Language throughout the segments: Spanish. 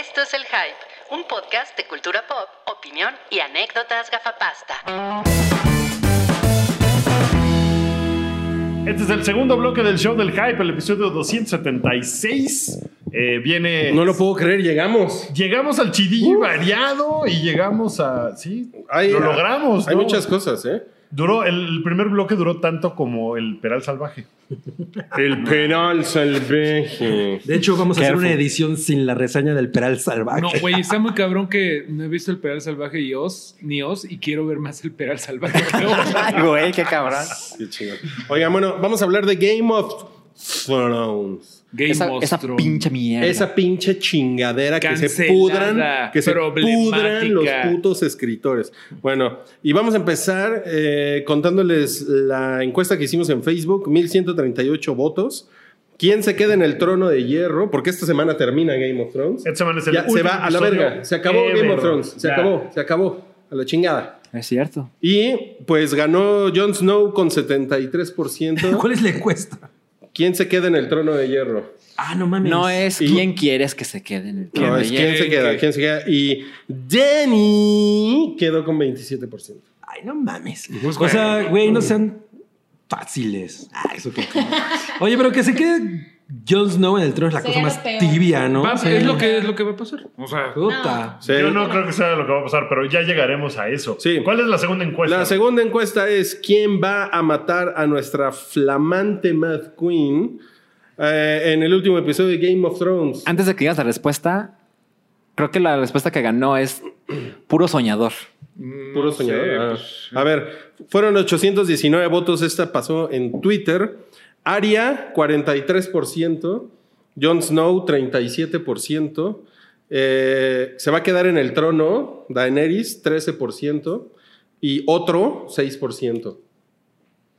Esto es El Hype, un podcast de cultura pop, opinión y anécdotas gafapasta. Este es el segundo bloque del show del hype, el episodio 276. Eh, viene. No lo puedo creer, llegamos. Llegamos al chidillo variado y llegamos a. Sí, Hay- lo logramos. Hay ¿no? muchas cosas, ¿eh? Duró, el, el primer bloque duró tanto como el Peral Salvaje. El penal salvaje. De hecho, vamos a hacer una edición sin la reseña del Peral Salvaje. No, güey, está muy cabrón que no he visto el Peral Salvaje y Oz, ni Oz, y quiero ver más el Peral Salvaje. güey, qué cabrón. Qué chingón. Oigan, bueno, vamos a hablar de Game of Thrones. Game Esa, of esa Thrones. pinche mierda. Esa pinche chingadera que se Cancelada, pudran, que se pudran los putos escritores. Bueno, y vamos a empezar eh, contándoles la encuesta que hicimos en Facebook, 1138 votos. ¿Quién se queda en el trono de hierro? Porque esta semana termina Game of Thrones. Esta semana es el Ya, se va a la verga. Se acabó Game of Thrones. Se Ya. acabó, se acabó. A la chingada. Es cierto. Y pues ganó Jon Snow con 73%. ¿Cuál es la encuesta? ¿Quién se queda en el trono de hierro? Ah, no mames. No es Y- quién quieres que se quede en el No, trono es de quién hierro. se queda, quién se queda. Y Danny quedó con 27%. Ay, no mames. Pues, o sea, güey, no sean fáciles. Ah, eso que. Oye, pero que se quede Jon Snow en el trono es la Sería cosa más peor. tibia, ¿no? Va- Sí. es, lo que, es lo que va a pasar. O sea, Puta. Sí. Yo no creo que sea lo que va a pasar, pero ya llegaremos a eso. Sí. ¿Cuál es la segunda encuesta? La segunda encuesta es quién va a matar a nuestra flamante Mad Queen eh, en el último episodio de Game of Thrones. Antes de que digas la respuesta, creo que la respuesta que ganó es puro soñador. Puro no sé, soñador. Ah. pues, A ver, fueron 819 votos. Esta pasó en Twitter. Aria, 43%. Jon Snow, 37%. Eh, se va a quedar en el trono. Daenerys, 13%. Y otro, 6%.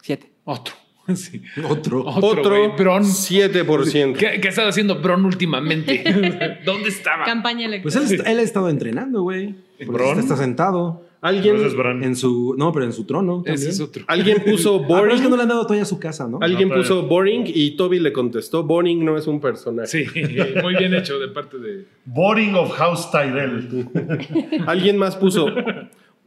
Siete. otro. Sí. Otro. Otro, Otro, güey, Bron. 7%. ¿Qué, qué ha estado haciendo Bron últimamente? ¿Dónde estaba? Campaña Pues electoral. él, él ha estado entrenando, güey. ¿Bron? Está sentado ¿Alguien, en su. No, pero en su trono. Ese también. es otro. alguien puso Ah, pero es que no boring. le han dado todavía a su casa, ¿no? Alguien No, puso boring y Toby le contestó: Boring no es un personaje. Sí, muy bien hecho de parte de. Boring of House Tyrell. Alguien más puso,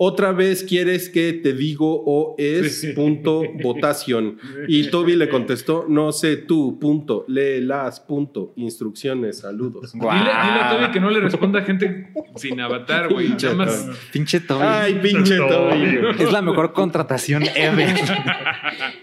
otra vez quieres que te digo o es punto votación. Y Toby le contestó, no sé tú, punto, lee las, punto, instrucciones, saludos. Dile, dile a Toby que no le responda a gente sin avatar, güey. Pinche más. Pinche Toby. Ay, pinche Toby. Es la mejor contratación ever.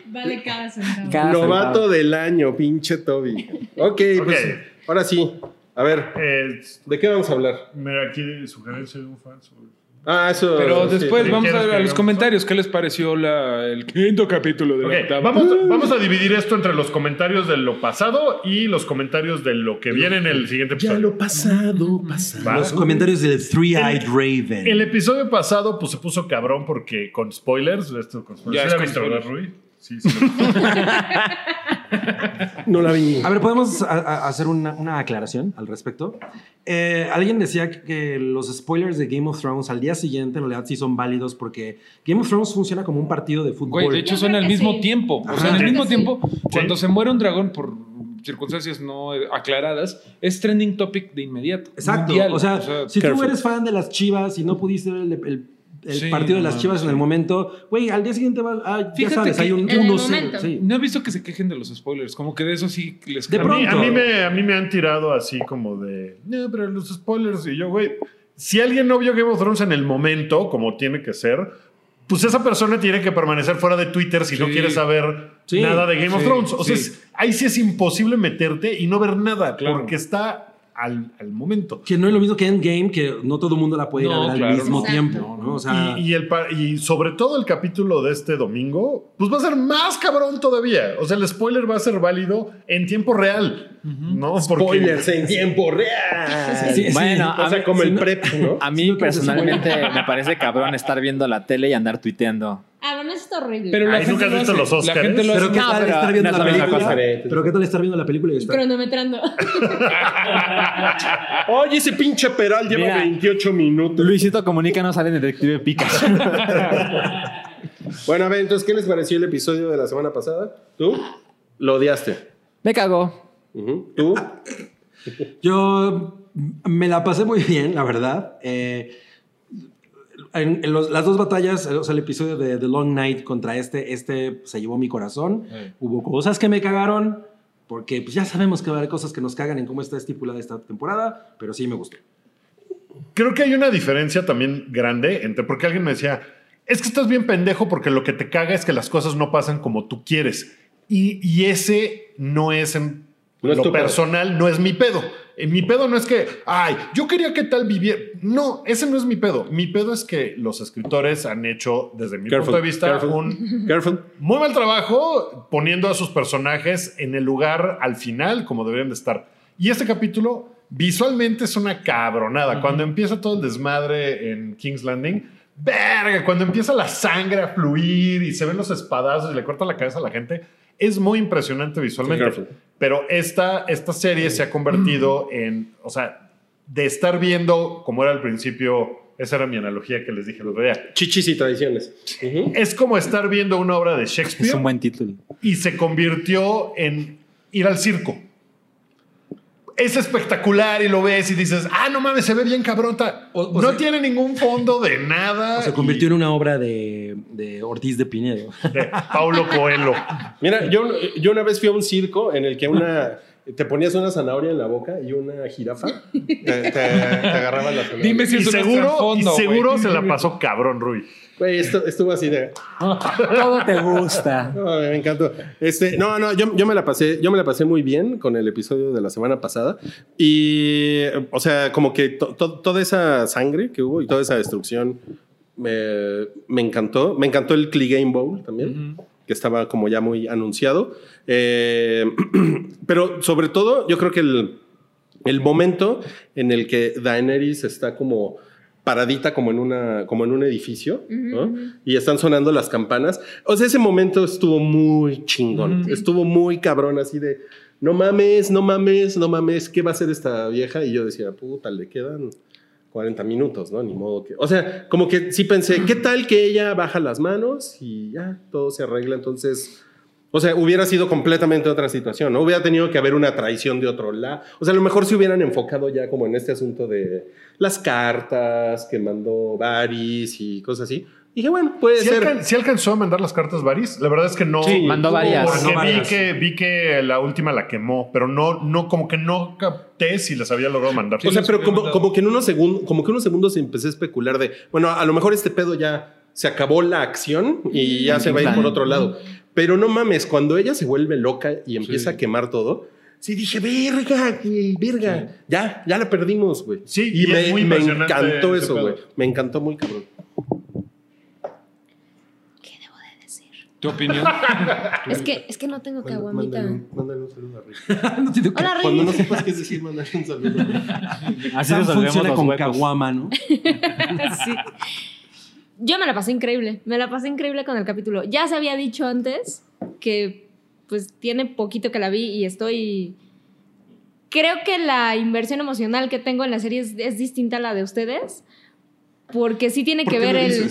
Vale cada centavo. Cada Novato centavo. del año, pinche Toby. Ok, pues, ahora sí. A ver, Eh, ¿de qué vamos a hablar? mira, aquí sugerencia de un fan. sobre- Ah, eso. Pero sí. después ¿qué vamos a, que a los comentarios. ¿Qué les pareció la- el quinto capítulo de Ok, la octava? vamos, vamos a dividir esto entre los comentarios de lo pasado y los comentarios de lo que viene en el siguiente Ya episodio. lo pasado, pasado. Va. Los comentarios del Three-Eyed Raven. El episodio pasado pues, se puso cabrón porque con spoilers. Esto con spoilers. Ya ¿Sí es con spoilers. Rui? Sí, sí. No la vi. A ver, ¿podemos a- a- hacer una, una aclaración al respecto? Eh, alguien decía que, los spoilers de Game of Thrones al día siguiente en realidad sí son válidos porque Game of Thrones funciona como un partido de fútbol. Güey, de hecho son al mismo sí. tiempo. O sea, en el mismo sí. tiempo, cuando se muere un dragón por circunstancias no aclaradas, es trending topic de inmediato. Exacto. Mundial. O sea, si careful. tú eres fan de las chivas y no pudiste ver el, el- el Sí, partido de las chivas en el momento, güey, al día siguiente va, ah, ya Fíjate sabes, que hay un en el 1-0. momento. sí. no he visto que se quejen de los spoilers. Como que de eso sí les De A mí, a, pronto. mí me, a mí me han tirado así como de, no, pero los spoilers. Y yo, güey, si alguien no vio Game of Thrones en el momento, como tiene que ser, pues esa persona tiene que permanecer fuera de Twitter si no quiere saber Sí, nada de Game of Thrones. O sea, es- ahí sí es imposible meterte y no ver nada, Claro. porque está al, al momento. Que no es lo mismo que Endgame, que no todo el mundo la puede ir a ver al mismo no. tiempo. Exacto. ¿no? O sea, y, y el, pa- y sobre todo el capítulo de este domingo, pues va a ser más cabrón todavía. O sea, el spoiler va a ser válido en tiempo real. ¿No? Porque- Spoilers en tiempo real. Sí, sí. Bueno, O a sea, mí- como el prep, ¿no? A mí personalmente me parece cabrón estar viendo la tele y andar tuiteando. Ah, bueno, eso está horrible. Pero la Ay, gente ¿nunca has visto hace. los Óscares? La gente lo pero. ¿qué tal pero estar viendo no la es película? Pero ¿qué tal estar viendo la película y estar... Cronometrando. Oye, ese pinche Peral lleva Mira. 28 minutos. Luisito Comunica no sale en Detective Pikachu. Bueno, a ver, entonces, ¿qué les pareció el episodio de la semana pasada? ¿Tú? Lo odiaste. Me cago. ¿Tú? Yo Me la pasé muy bien, la verdad. Eh, en, en los- las dos batallas, o sea, el episodio de The Long Night contra este, este se llevó mi corazón. Eh. Hubo cosas que me cagaron, porque pues, ya sabemos que va a haber cosas que nos cagan en cómo está estipulada esta temporada, pero sí me gustó. Creo que hay una diferencia también grande entre, porque alguien me decía, es que estás bien pendejo porque lo que te caga es que las cosas no pasan como tú quieres. Y, y ese no es en No es lo pedo. personal, no es mi pedo. Eh, Mi pedo no es que, ay, yo quería que tal viviera. No, ese no es mi pedo. Mi pedo es que los escritores han hecho, desde mi Careful, punto de vista, careful. un Careful. muy mal trabajo poniendo a sus personajes en el lugar al final como deberían de estar. Y este capítulo visualmente es una cabronada. Cuando empieza todo el desmadre en King's Landing, verga, cuando empieza la sangre a fluir y se ven los espadazos y le corta la cabeza a la gente, es muy impresionante visualmente. Pero esta, esta serie se ha convertido en, o sea, de estar viendo como era al principio, esa era mi analogía que les dije el otro día. Chichis y tradiciones. Es como estar viendo una obra de Shakespeare Es un buen título. y se convirtió en ir al circo. Es espectacular y lo ves y dices, ah, no mames, se ve bien cabrota. O- o no sea- tiene ningún fondo de nada. Se convirtió en una obra de, de Ortiz de Pinedo. Y- de Paulo Coelho. Mira, yo, yo una vez fui a un circo en el que una te ponías una zanahoria en la boca y una jirafa te, te, te agarraba la zanahoria. Dime si Y seguro, y trasfondo, seguro se la pasó cabrón, Rui. Güey, esto, estuvo así de. Todo te gusta. No, me encantó. Este, no, no, yo, yo me la pasé, yo me la pasé muy bien con el episodio de la semana pasada. Y, o sea, como que to- to- toda esa sangre que hubo y toda esa destrucción me, me encantó. Me encantó el Clegane Bowl también, que estaba como ya muy anunciado. Eh, pero sobre todo, yo creo que el, el momento en el que Daenerys está como paradita como en una como en un edificio ¿no? y están sonando las campanas. O sea ese momento estuvo muy chingón estuvo muy cabrón así de no mames no mames no mames qué va a hacer esta vieja y yo decía puta le quedan 40 minutos no ni modo que o sea como que sí pensé qué tal que ella baja las manos y ya todo se arregla entonces o sea, hubiera sido completamente otra situación, ¿no? Hubiera tenido que haber una traición de otro lado. O sea, a lo mejor se hubieran enfocado ya como en este asunto de las cartas que mandó Varys y cosas así. Dije, bueno, puede ¿Sí, ser. alcan- sí alcanzó a mandar las cartas Varys? La verdad es que no. Sí, mandó varias. Porque vi, varias. que, vi que la última la quemó, pero no, no, como que no capté si les había logrado mandar. O sea, pero como, que en unos segundos, como que unos segundos empecé a especular de, bueno, a lo mejor este pedo ya se acabó la acción y ya se va a ir por otro lado. Pero no mames, cuando ella se vuelve loca y empieza a quemar todo, sí dije, verga, güey, verga. Ya, ya la perdimos, güey. Sí, y, y me, es muy me encantó eso, güey. Me encantó muy cabrón. ¿Qué debo de decir? ¿Tu opinión? Es que, es que no tengo caguamita. Mándale un, mándale un saludo a Rick. No tiene- Hola, Cuando no sepas qué decir, mándale un saludo. a Rick. Así resolvemos funciona los con caguama, ¿no? Sí. Yo me la pasé increíble. Me la pasé increíble con el capítulo. Ya se había dicho antes que pues tiene poquito que la vi y estoy... Creo que la inversión emocional que tengo en la serie es, es distinta a la de ustedes. Porque sí tiene ¿Por que ver el...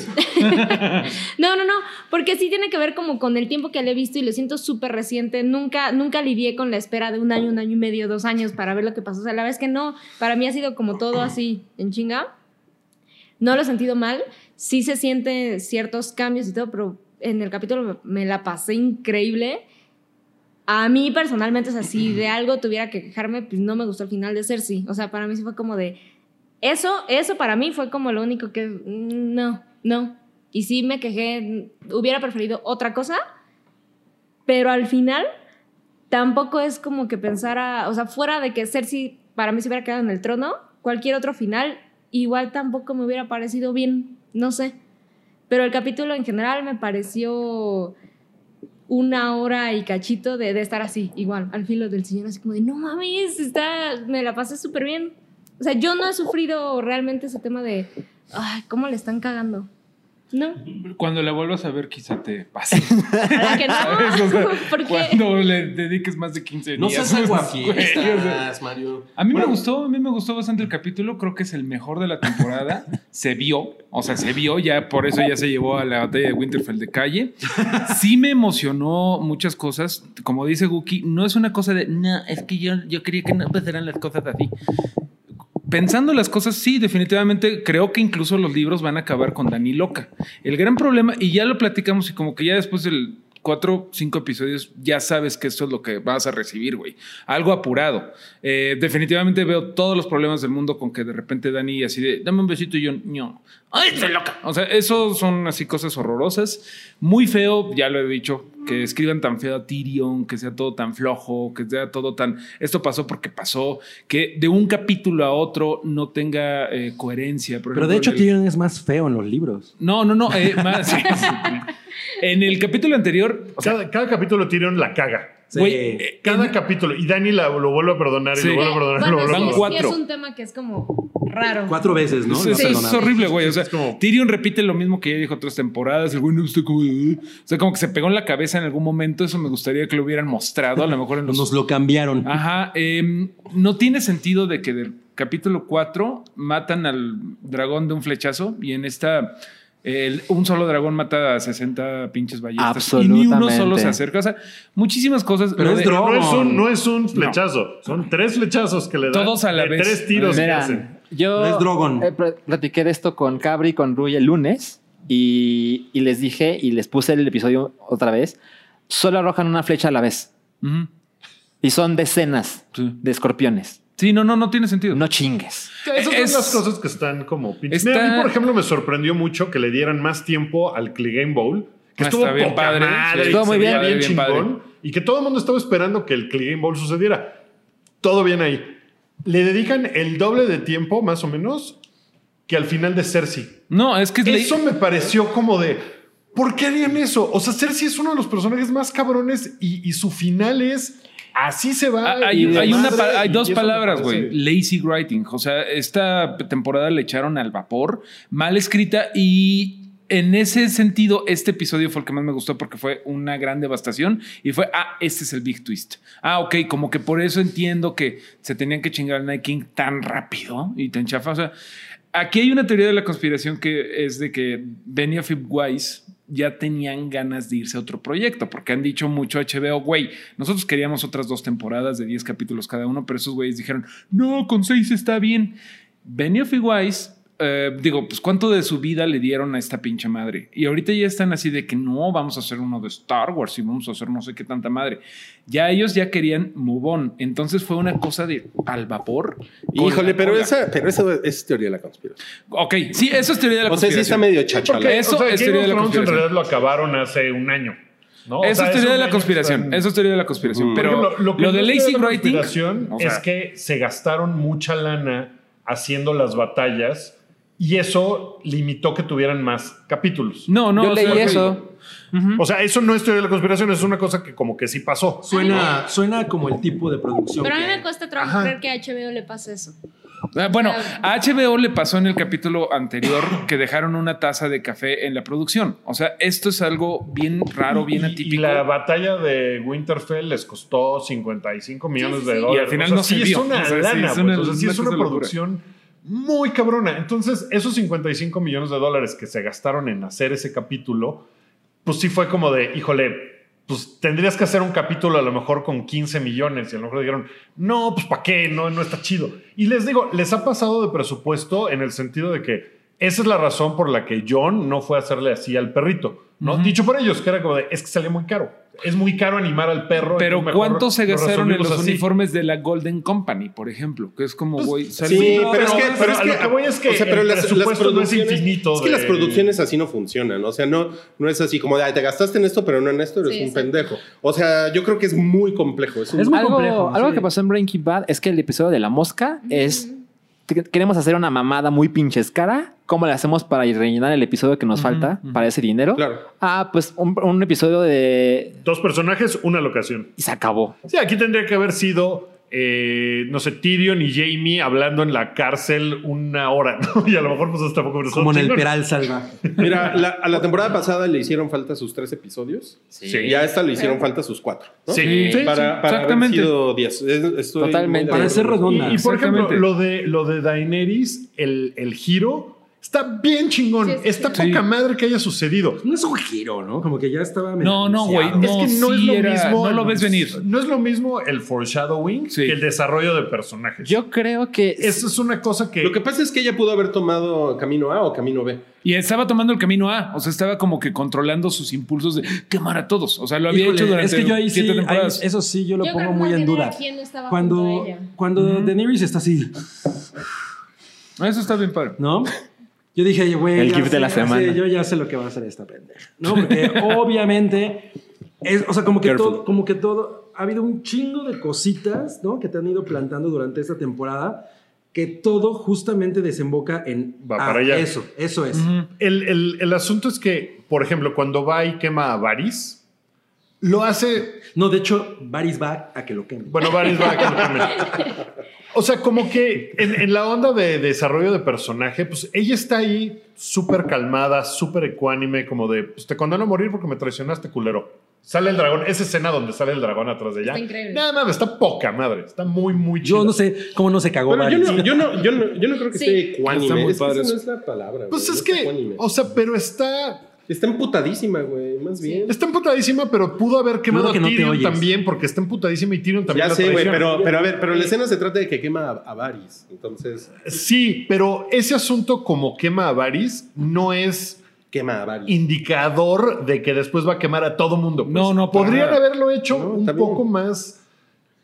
no, no, no. Porque sí tiene que ver como con el tiempo que le he visto y lo siento súper reciente. Nunca, nunca lidié con la espera de un año, un año y medio, dos años para ver lo que pasó. O sea, la verdad es que no. Para mí ha sido como todo así, en chinga. No lo he sentido mal. Sí se sienten ciertos cambios y todo, pero en el capítulo me la pasé increíble. A mí personalmente, o sea, de algo tuviera que quejarme, pues no me gustó el final de Cersei. O sea, para mí sí fue como de... Eso, eso para mí fue como lo único que... mm, No, no. Y sí me quejé, hubiera preferido otra cosa, pero al final tampoco es como que pensara, o sea, fuera de que Cersei para mí se hubiera quedado en el trono, cualquier otro final igual tampoco me hubiera parecido bien, no sé. Pero el capítulo en general me pareció una hora y cachito de, de estar así, igual, al filo del sillón, así como de, no mames, está, me la pasé súper bien. O sea, yo no he sufrido realmente ese tema de, ay, ¿cómo le están cagando? No, Cuando la vuelvas a ver, quizá te pase. ¿verdad que ¿Sabes? O sea, no? ¿Por qué? Cuando le dediques más de 15 No días. seas Güey, o sea, aguafiestas, Mario. A mí Bueno, me gustó, a mí me gustó bastante el capítulo, creo que es el mejor de la temporada. se vio, o sea, se vio, ya por eso ya se llevó a la batalla de Winterfell de calle. Sí me emocionó muchas cosas, como dice Guki, no es una cosa de, no, es que yo, yo quería que no pasaran las cosas así. Pensando las cosas, sí, definitivamente creo que incluso los libros van a acabar con Dani loca. El gran problema, y ya lo platicamos y como que ya después del cuatro, cinco episodios, ya sabes que esto es lo que vas a recibir, güey. Algo apurado. Eh, definitivamente veo todos los problemas del mundo con que de repente Dani así de, dame un besito y yo, no. ¡Ay, estoy loca! O sea, eso son así cosas horrorosas. Muy feo, ya lo he dicho, que escriban tan feo a Tyrion, que sea todo tan flojo, que sea todo tan... Esto pasó porque pasó, que de un capítulo a otro no tenga eh, coherencia. Por Pero de hecho, el- Tyrion es más feo en los libros. No, no, no. eh, más- sí, sí. En el capítulo anterior, o sea, Cada, cada capítulo Tyrion la caga. Sí. güey, eh, Cada en- capítulo. Y Dani la- lo vuelve a perdonar y lo vuelve a perdonar lo Bueno, vuelve sí, cuatro. es un tema que es como raro. Cuatro veces, ¿no? Es, es- horrible, güey. O sea, como- Tyrion repite lo mismo que ya dijo otras temporadas. El güey no está como. O sea, como que se pegó en la cabeza en algún momento. Eso me gustaría que lo hubieran mostrado. A lo mejor en los. Nos lo cambiaron. Ajá. em, no tiene sentido de que del capítulo 4 matan al dragón de un flechazo y en esta. El- un solo dragón mata a 60 pinches ballestas. Y ni uno Absolutamente. solo se acerca. O sea, muchísimas cosas. Pero es de-. No es, un, no es un flechazo, son tres flechazos que le dan. Todos a la de vez. Tres tiros que hacen. yo No es Drogon. eh, pl- platiqué de esto con Cabri y con Rui el lunes y, y les dije y les puse el episodio otra vez. Solo arrojan una flecha a la vez y son decenas Sí. de escorpiones. Sí, no, no, no tiene sentido. No chingues. Esas Es- son las cosas que están como pinches. Está- Mira, a mí, por ejemplo, me sorprendió mucho que le dieran más tiempo al Clegane Bowl. Que Ah, estuvo bien poca padre, madre, sí. y Estuvo muy bien, bien padre. chingón. Y que todo el mundo estaba esperando que el Clegane Bowl sucediera. Todo bien ahí. Le dedican el doble de tiempo, más o menos, que al final de Cersei. No, es que Eso me pareció como de. ¿Por qué harían eso? O sea, Cersei es uno de los personajes más cabrones y, y su final es. Así se va. Ah, Hay, hay una dos palabras, güey. Lazy writing. O sea, esta temporada le echaron al vapor, mal escrita y en ese sentido, este episodio fue el que más me gustó porque fue una gran devastación y fue, ah, este es el big twist. Ah, ok, como que por eso entiendo que se tenían que chingar al Night King tan rápido y tan chafa. O sea, aquí hay una teoría de la conspiración que es de que Benioff y Weiss ya tenían ganas de irse a otro proyecto, porque han dicho mucho HBO, güey, nosotros queríamos otras dos temporadas de 10 capítulos cada uno, pero esos güeyes dijeron, no, con 6 está bien. Benioff y Weiss, eh, digo, pues cuánto de su vida le dieron a esta pinche madre. Y ahorita ya están así de que no, vamos a hacer uno de Star Wars y vamos a hacer no sé qué tanta madre. Ya ellos ya querían move on. Entonces fue una cosa de al vapor. Híjole, pero esa, pero eso es teoría de la conspiración. Ok, sí, eso es teoría de la O sea, sí está conspiración. medio Porque, chachala. Eso o sea, es teoría of de la Thrones en conspiración. realidad lo acabaron hace un año. ¿no? O Eso sea, es teoría de la conspiración. Eso es teoría de la conspiración. Mm. Pero ejemplo, lo, que de no es lazy de la writing conspiración o sea, es que se gastaron mucha lana haciendo las batallas y eso limitó que tuvieran más capítulos. No, no. Yo leí sea, eso. O sea, eso no es teoría de la conspiración, es una cosa que como que sí pasó. Suena, suena como el tipo de producción. Pero a mí me cuesta trabajo creer que a HBO le pase eso. Ah, Bueno, a HBO le pasó en el capítulo anterior que dejaron una taza de café en la producción. O sea, esto es algo bien raro, bien atípico. Y la batalla de Winterfell les costó 55 millones sí, de sí. dólares. Y al final O sea, no sí se es vio. una O sea, sí lana, es pues. una- O sea, sí una es una producción muy cabrona. Entonces, esos 55 millones de dólares que se gastaron en hacer ese capítulo, pues sí fue como de, híjole, pues tendrías que hacer un capítulo a lo mejor con 15 millones y a lo mejor dijeron, no, pues ¿para qué? No, no está chido. Y les digo, les ha pasado de presupuesto en el sentido de que esa es la razón por la que John no fue a hacerle así al perrito. ¿no? Dicho por ellos, que era como de, es que sale muy caro. Es muy caro animar al perro. Pero entonces mejor ¿cuánto se lo gastaron en los así. uniformes de la Golden Company, por ejemplo? Que es como, Pues, güey, Sí, salió- pero, es que, pero pero es que, lo que voy es que o sea, pero el las, las no es producciones, infinito Es que de- las producciones así no funcionan. O sea, no, no es así como de, "Ay, te gastaste en esto, pero no en esto, eres Sí, un pendejo. O sea, yo creo que es muy complejo. Es un- Es muy algo complejo, algo sí. que pasó en Breaking Bad es que el episodio de la mosca es queremos hacer una mamada muy pinches cara. ¿Cómo le hacemos para rellenar el episodio que nos falta para ese dinero? Claro. Ah, pues un, un episodio de Dos personajes, una locación. y se acabó. Sí, aquí tendría que haber sido, eh, no sé, Tyrion y Jamie hablando en la cárcel una hora, ¿no? Y a lo mejor pues hasta poco Como en el Peral Salva. Mira, la- a la temporada pasada le hicieron falta sus tres episodios. Sí. Y a esta le hicieron falta sus cuatro. ¿no? Sí, sí, para, para exactamente. haber sido diez. Estoy Totalmente. Para ser redonda. Y, y, por ejemplo, lo de, lo de Daenerys, el, el giro, Está bien chingón. Sí, sí, Está sí. poca madre que haya sucedido. No es un giro, ¿no? Como que ya estaba. No, no, güey, no. es que no sí es lo era- mismo. no lo ves venir. No es lo mismo el foreshadowing Sí. que el desarrollo de personajes. Yo creo que Eso es una cosa que. Lo que pasa es que ella pudo haber tomado camino A o camino B. Y estaba tomando el camino A, o sea, estaba como que controlando sus impulsos de quemar a todos. O sea, lo había Híjole, hecho durante es que yo ahí sí, siete ahí- temporadas. eso sí yo lo Yo pongo muy en duda. Cuando, a ella. cuando Daenerys está así, Eso está bien padre. ¿no? Yo dije, güey, El ya gif de sé, la ya sé, semana. yo ya sé lo que va a hacer esta pendeja. ¿No? Porque obviamente, es, o sea, como que, Careful. todo, como que todo, ha habido un chingo de cositas, ¿no? Que te han ido plantando durante esta temporada, que todo justamente desemboca en Va ah, allá. eso, eso es. El, el- el asunto es que, por ejemplo, cuando va y quema a Varys, lo hace. No, de hecho, Varys va a que lo queme. Bueno, Varys va a que lo queme. O sea, como que en, en la onda de desarrollo de personaje, pues ella está ahí súper calmada, súper ecuánime, como de, pues te condeno a morir porque me traicionaste, culero. Sale el dragón, esa escena donde sale el dragón atrás de ella. Está increíble. Nada más, está poca madre. Está muy, muy chido. Yo no sé cómo no se cagó Pero yo no, yo, no, yo, no, yo no creo que Sí. esté ecuánime. Está muy es que padre esa no es la palabra. Pues güey, es no que, ecuánime. o sea, pero está. Está emputadísima, güey, más bien. Está emputadísima, pero pudo haber quemado que a Tyrion también, porque está emputadísima y Tyrion también Ya la sé, güey, pero, pero a ver, pero la escena se trata de que quema a, a Varys. Entonces, Sí, pero ese asunto como quema a Varys no es quema a Varys. indicador de que después va a quemar a todo mundo. pues. No, no, Podrían nada. haberlo hecho No, un poco más.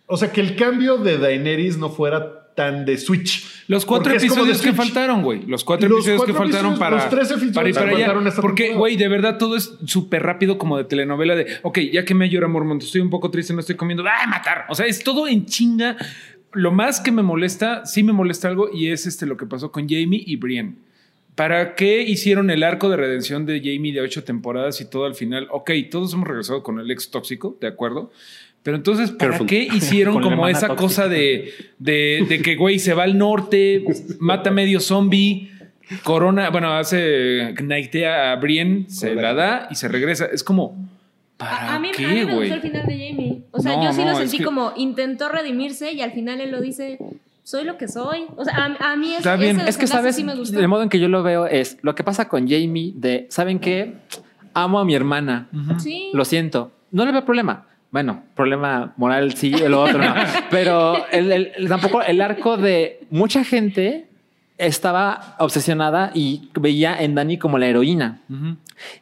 O sea, que el cambio de Daenerys no fuera tan de Switch. Los cuatro episodios que faltaron, güey. Los cuatro Los episodios que faltaron para, los tres episodios para ir para allá. esta Porque, güey, de verdad todo es súper rápido como de telenovela de, ok, ya que me llora Mormont, estoy un poco triste, no estoy comiendo, ¡ay, matar! O sea, es todo en chinga. Lo más que me molesta, sí me molesta algo, y es este lo que pasó con Jamie y Brienne. ¿Para qué hicieron el arco de redención de Jamie de ocho temporadas y todo al final? Ok, todos hemos regresado con el ex tóxico, ¿de acuerdo? Pero entonces, ¿para Careful. qué hicieron como esa tóxica. cosa de, de, de que, güey, se va al norte, mata medio zombie, corona, bueno, hace knighttea a Brienne, se la da y se regresa? Es como, ¿para A, a mí, a mí qué, me güey? gustó el final de Jamie. O sea, No, yo sí no, lo sentí que- como intentó redimirse y al final él lo dice, soy lo que soy. O sea, a, a mí es, Está bien. ese Es que, ¿sabes? sí me gustó. el modo en que yo lo veo es lo que pasa con Jamie de, ¿saben qué? Amo a mi hermana. Sí. Lo siento. No le veo problema. Bueno, problema moral sí, el otro no. Pero el- el- tampoco el arco de mucha gente estaba obsesionada y veía en Dani como la heroína. Ujú.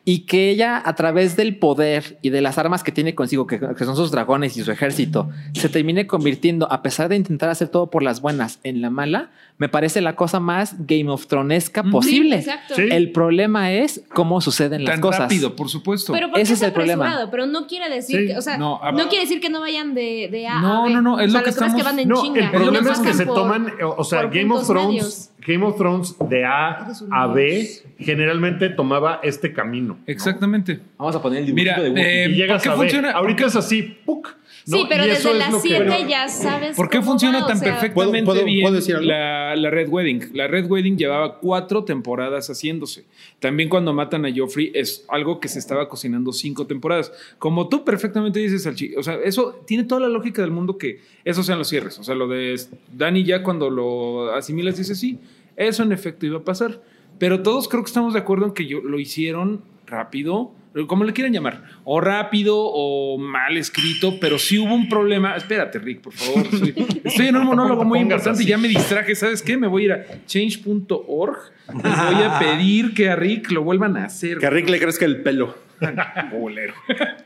Y que ella, a través del poder y de las armas que tiene consigo, que, que son sus dragones y su ejército, se termine convirtiendo, a pesar de intentar hacer todo por las buenas, en la mala, me parece la cosa más Game of Thronesca posible. Sí, exacto. Sí. El problema es cómo suceden las Tan cosas. rápido, por supuesto. Pero Ese es el problema. pero no quiere decir Sí. que, o sea, No, no, a- quiere decir que no vayan de, de A No, a B. no, no, es O sea, lo que estamos- van en No, chinga. el problema es que pasan se por- toman, o sea, por Game of Thrones, medios. Game of Thrones de A a B generalmente tomaba este camino. Exactamente. Vamos a poner el Mira, dibujito de Wookiee. eh, y llegas ¿por a qué B. funciona? Ahorita ¿Por es así, ¡puc! ¿no? Sí, pero Y desde las que- 7 Bueno, ya sabes. ¿Por qué cómo funciona va, o tan sea, perfectamente ¿Puedo- puedo- bien puedo decir la, la Red Wedding? La Red Wedding llevaba cuatro temporadas haciéndose. También cuando matan a Joffrey es algo que se estaba cocinando cinco temporadas. Como tú perfectamente dices, Alchi, o sea, eso tiene toda la lógica del mundo que esos sean los cierres. O sea, lo de Dani ya cuando lo asimilas dice sí, eso en efecto iba a pasar. Pero todos creo que estamos de acuerdo en que yo, lo hicieron rápido, como le quieran llamar, o rápido o mal escrito, pero sí hubo un problema. Espérate, Rick, por favor. Soy- estoy en un monólogo muy importante y ya me distraje. ¿Sabes qué? Me voy a ir a change.org y voy a pedir que a Rick lo vuelvan a hacer. Que a Rick le crezca el pelo. Bolero.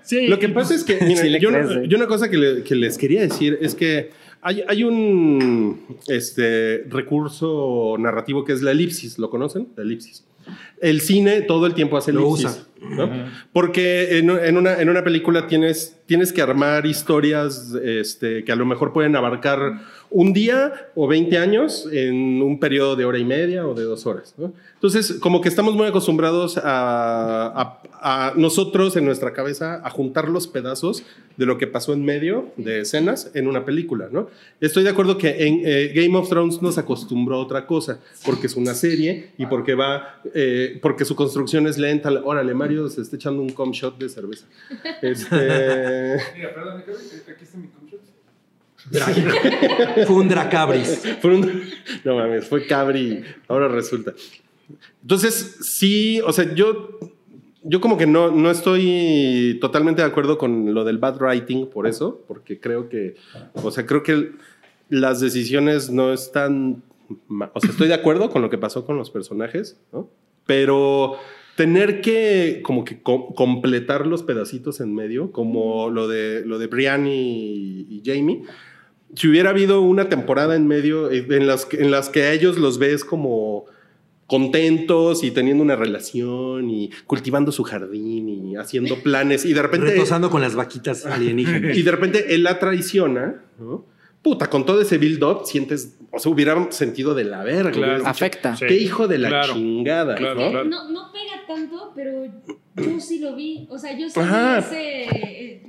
Sí, Lo que pasa es que, mira, Sí le yo, una cosa que, le- que les quería decir es que hay, hay un este, recurso narrativo que es la elipsis. ¿Lo conocen? La elipsis. El cine todo el tiempo hace Lo elipsis. usa. ¿no? Porque en, en una, en una película tienes, tienes que armar historias este, que a lo mejor pueden abarcar un día o 20 años en un periodo de hora y media o de dos horas. ¿no? Entonces, como que estamos muy acostumbrados a, nosotros en nuestra cabeza a juntar los pedazos de lo que pasó en medio de escenas en una película. ¿no? Estoy de acuerdo que en eh, Game of Thrones nos acostumbró a otra cosa, porque es una serie y porque va, eh, porque su construcción es lenta. Órale, Mario se está echando un com shot de cerveza. Este, Mira, perdón, aquí está mi control. Fue un Dracabris. fue un- no mames, fue Cabri, ahora resulta. Entonces, sí, o sea, yo, yo como que no, no estoy totalmente de acuerdo con lo del bad writing por eso, porque creo que, o sea, creo que las decisiones no están, o sea, estoy de acuerdo con lo que pasó con los personajes, ¿no? Pero tener que como que co- completar los pedacitos en medio, como lo de, lo de Brian y, y Jamie, si hubiera habido una temporada en medio eh, en las, que- en las que a ellos los ves como contentos y teniendo una relación y cultivando su jardín y haciendo planes y de repente Retosando con las vaquitas alienígenas. y de repente él la traiciona, ¿no? Puta, con todo ese build up sientes, o sea, hubiera sentido de la verga. Claro. hubieras dicho, Afecta. Sí. Qué hijo de la Claro. chingada, Claro, ¿no? claro. No, no pega tanto, pero yo sí lo vi. O sea, yo sí ese.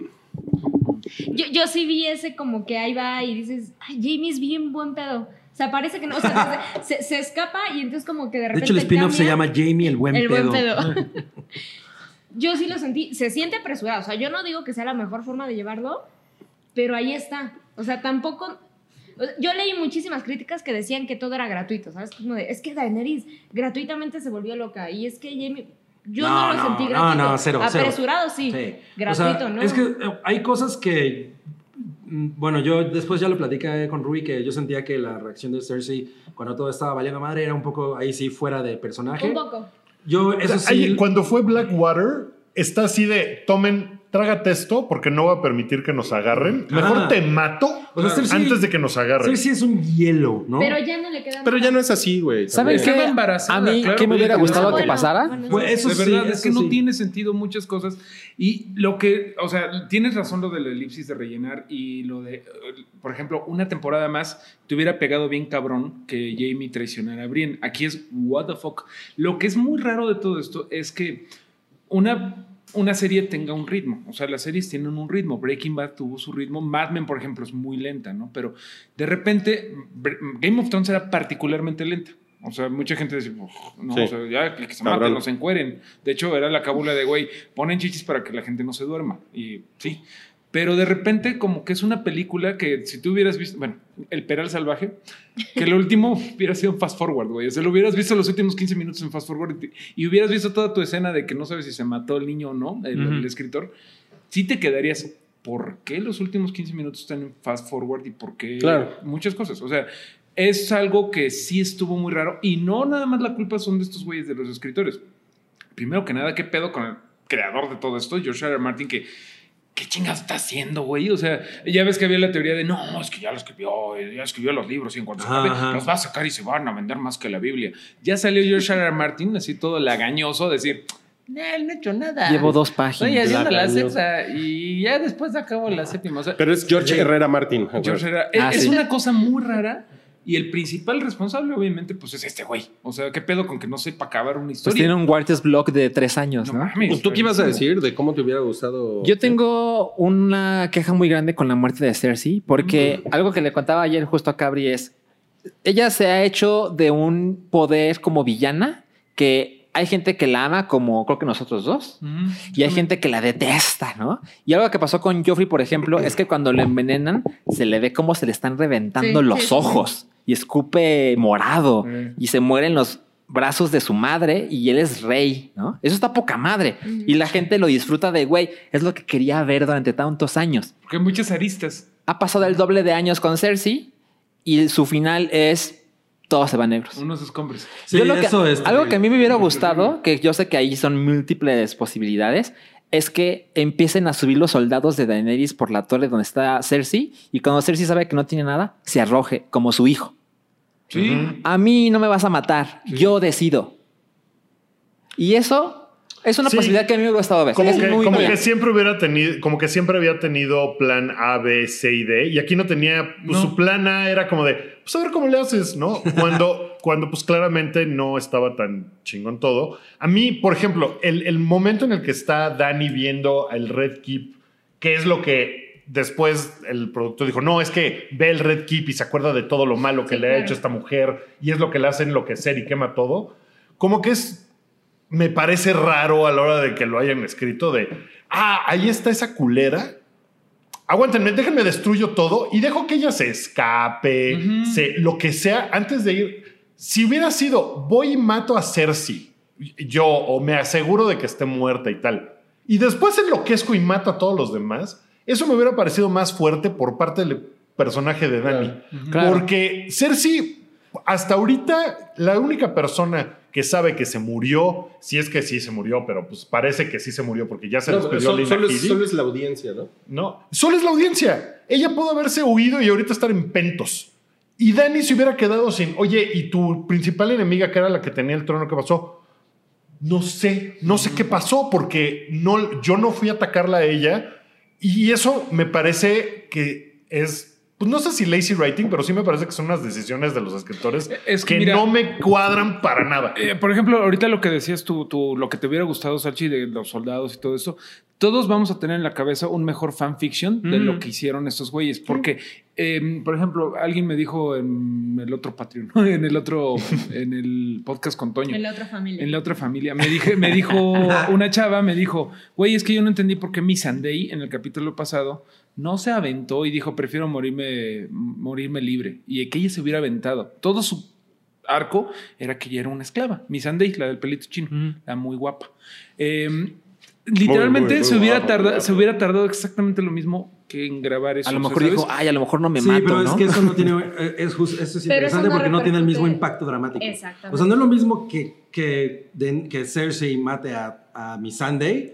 Yo, yo sí vi ese como que ahí va y dices, ay, Jamie es bien buen pedo. O sea, parece que no. O sea, se, se escapa y entonces como que de De repente. hecho, el spin-off se llama Jamie el buen El pedo. buen pedo. yo sí lo sentí. Se siente apresurado. O sea, yo no digo que sea la mejor forma de llevarlo, pero ahí está. O sea, tampoco. Yo leí muchísimas críticas que decían que todo era gratuito, ¿sabes? Como de, es que Daenerys gratuitamente se volvió loca y es que Jamie... Yo no, No, lo no, sentí no, gratuito. no, cero, cero. Apresurado, sí. Sí. Gratuito, O sea, ¿no? Es que eh, hay cosas que. mm, Bueno, yo después ya lo platicé con Ruby que yo sentía que la reacción de Cersei cuando todo estaba valiendo madre era un poco ahí sí fuera de personaje. Un poco. Yo, O eso sea, sí. hay- cuando fue Blackwater, está así de tomen, trágate esto porque no va a permitir que nos agarren. Mejor Ah. te mato O sea, Cersei- antes de que nos agarren. Cersei es un hielo, ¿no? Pero ya no le queda Pero ya no es así, güey. ¿Saben qué? A mí, claro, ¿qué me hubiera que gustado que Bueno, pasara? bueno, Pues eso de sí, verdad, es que no sí. tiene sentido muchas cosas. Y lo que, o sea, tienes razón lo de la elipsis de rellenar y lo de, por ejemplo, una temporada más te hubiera pegado bien cabrón que Jamie traicionara a Brienne. Aquí es what the fuck. Lo que es muy raro de todo esto es que una, una serie tenga un ritmo. O sea, las series tienen un ritmo. Breaking Bad tuvo su ritmo. Mad Men, por ejemplo, es muy lenta, ¿no? Pero de repente, Game of Thrones era particularmente lenta. O sea, mucha gente decía, "Uf, no, Sí. o sea, ya que se maten, no se encueren. De hecho, era la cábula de, güey, ponen chichis para que la gente no se duerma. Y sí. Pero de repente, como que es una película que si tú hubieras visto, bueno, El Peral Salvaje, que lo último hubiera sido un fast forward, güey. O sea, lo hubieras visto los últimos 15 minutos en fast forward y, y hubieras visto toda tu escena de que no sabes si se mató el niño o no, el, escritor. Sí te quedarías, ¿por qué los últimos 15 minutos están en fast forward y por qué Claro. muchas cosas? O sea, es algo que sí estuvo muy raro y no nada más la culpa son de estos güeyes de los escritores. Primero que nada, ¿qué pedo con el creador de todo esto, George R. R. Martin, que ¿qué chingados está haciendo, güey? O sea, ya ves que había la teoría de, no, es que ya lo escribió, ya escribió los libros y en cuanto se acabe, los va a sacar y se van a vender más que la Biblia. Ya salió George R. R. Martin, así todo lagañoso, a decir, no, él no he hecho nada. Llevo dos Estoy páginas. haciendo la sexta y ya después acabo la séptima. O sea, Pero es George Herrera Martin. güey. George era- Ah, es, es sí. una cosa muy rara y el principal responsable, obviamente, pues es este güey. O sea, ¿qué pedo con que no sepa acabar una Pues historia? tiene un Writers Block de tres años, No ¿no? mames, ¿Tú qué ibas a decir de cómo te hubiera gustado? Yo tengo una queja muy grande con la muerte de Cersei, porque algo que le contaba ayer justo a Cabri es, ella se ha hecho de un poder como villana que hay gente que la ama como creo que nosotros dos. Ujú. Y hay gente que la detesta, ¿no? Y algo que pasó con Joffrey, por ejemplo, es que cuando le envenenan, se le ve como se le están reventando Sí, los sí, sí, ojos y escupe morado Mm. y se muere en los brazos de su madre y él es rey, ¿no? Eso está poca madre. Y la gente lo disfruta de, güey, es lo que quería ver durante tantos años. Porque hay muchas aristas. Ha pasado el doble de años con Cersei y su final es todos se van negros. Unos escombros. Sí, Yo lo que- eso es. algo que a mí me hubiera gustado, que yo sé que ahí son múltiples posibilidades, es que empiecen a subir los soldados de Daenerys por la torre donde está Cersei y cuando Cersei sabe que no tiene nada, se arroje como su hijo. Sí. A mí no me vas a matar, yo decido. Y eso es una Sí. posibilidad que a mí me hubiera gustado ver. Como, Es que, muy como que siempre hubiera tenido, como que siempre había tenido plan A, B, C y D. Y aquí no tenía, pues No. su plan A era como de, pues a ver cómo le haces, ¿no? Cuando, cuando pues claramente no estaba tan chingón todo. A mí, por ejemplo, el, el momento en el que está Dani viendo el Red Keep, que es lo que después el productor dijo, no, es que ve el Red Keep y se acuerda de todo lo malo que Sí, le ha claro. hecho esta mujer y es lo que le hace enloquecer y quema todo. Como que es me parece raro a la hora de que lo hayan escrito de, ah, ahí está esa culera. Aguántenme, déjenme destruyo todo y dejo que ella se escape, Ujú. se, lo que sea, antes de ir. Si hubiera sido, voy y mato a Cersei, yo, o me aseguro de que esté muerta y tal, y después enloquezco y mato a todos los demás, eso me hubiera parecido más fuerte por parte del personaje de Dani. Claro. Porque Cersei, hasta ahorita, la única persona que sabe que se murió, si es que sí se murió, pero pues parece que sí se murió porque ya se No, despidió solo, es, solo es la audiencia, ¿no? No, solo es la audiencia. Ella pudo haberse huido y ahorita estar en pentos. Y Dani se hubiera quedado sin, oye, ¿y tu principal enemiga, que era la que tenía el trono, qué pasó? No sé, no sé qué pasó porque no, yo no fui a atacarla a ella. Y eso me parece que es, pues no sé si lazy writing, pero sí me parece que son unas decisiones de los escritores Es que que, mira- no me cuadran para nada. Eh, por ejemplo, ahorita lo que decías tú, tú, lo que te hubiera gustado, Salchi, de los soldados y todo eso, todos vamos a tener en la cabeza un mejor fanfiction de Mm. lo que hicieron estos güeyes. Porque, eh, por ejemplo, alguien me dijo en el otro Patreon, en el otro, en el podcast con Toño. En la otra familia. En la otra familia. Me, dije, me dijo una chava, me dijo, güey, es que yo no entendí por qué mi Sunday en el capítulo pasado no se aventó y dijo, prefiero morirme, morirme libre. Y que ella se hubiera aventado. Todo su arco era que ella era una esclava. Mi Sunday, la del pelito chino, Mm. la muy guapa. Eh, literalmente muy, muy se, hubiera tardado, se hubiera tardado exactamente lo mismo que en grabar eso. A lo o sea, mejor ¿sabes? dijo, ay, a lo mejor no me sí, mato, pero ¿no? es que eso no tiene. eh, Es just- eso es interesante no porque no tiene el mismo impacto dramático. Exactamente. O sea, no es lo mismo que, que, que Cersei mate a, a mi Sunday,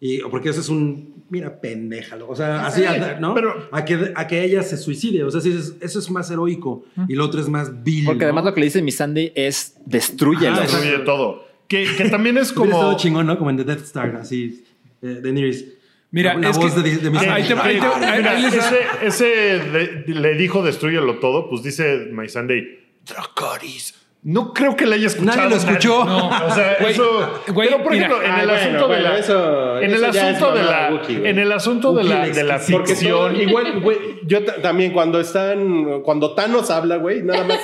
y, porque eso es un. Mira, pendeja. O sea, así, ¿no? pero- a, que, a que ella se suicide. O sea, sí, es- eso es más heroico y lo otro es más vil. Porque ¿no? además lo que le dice mi Sandy es destruyelo. Ajá, Destruye todo. Que, que también es Hubiera como... estado chingón, ¿no? Como en The Death Star, así. Eh, Daenerys. Mira, la es voz que- de, de mi Ah, ahí te- ahí te- ahí- Mira, les- ese, ese de- le dijo destruyelo todo, pues dice My Sunday, Dracarys. No creo que le haya escuchado. Nadie lo escuchó. No, o sea, Güey, eso. güey, pero por mira, ejemplo, en el bueno, asunto de la. eso- en el asunto de la. En el asunto de la, de la. Porque todo- ficción. igual, güey, yo ta- también cuando están, cuando Thanos habla, güey, nada más.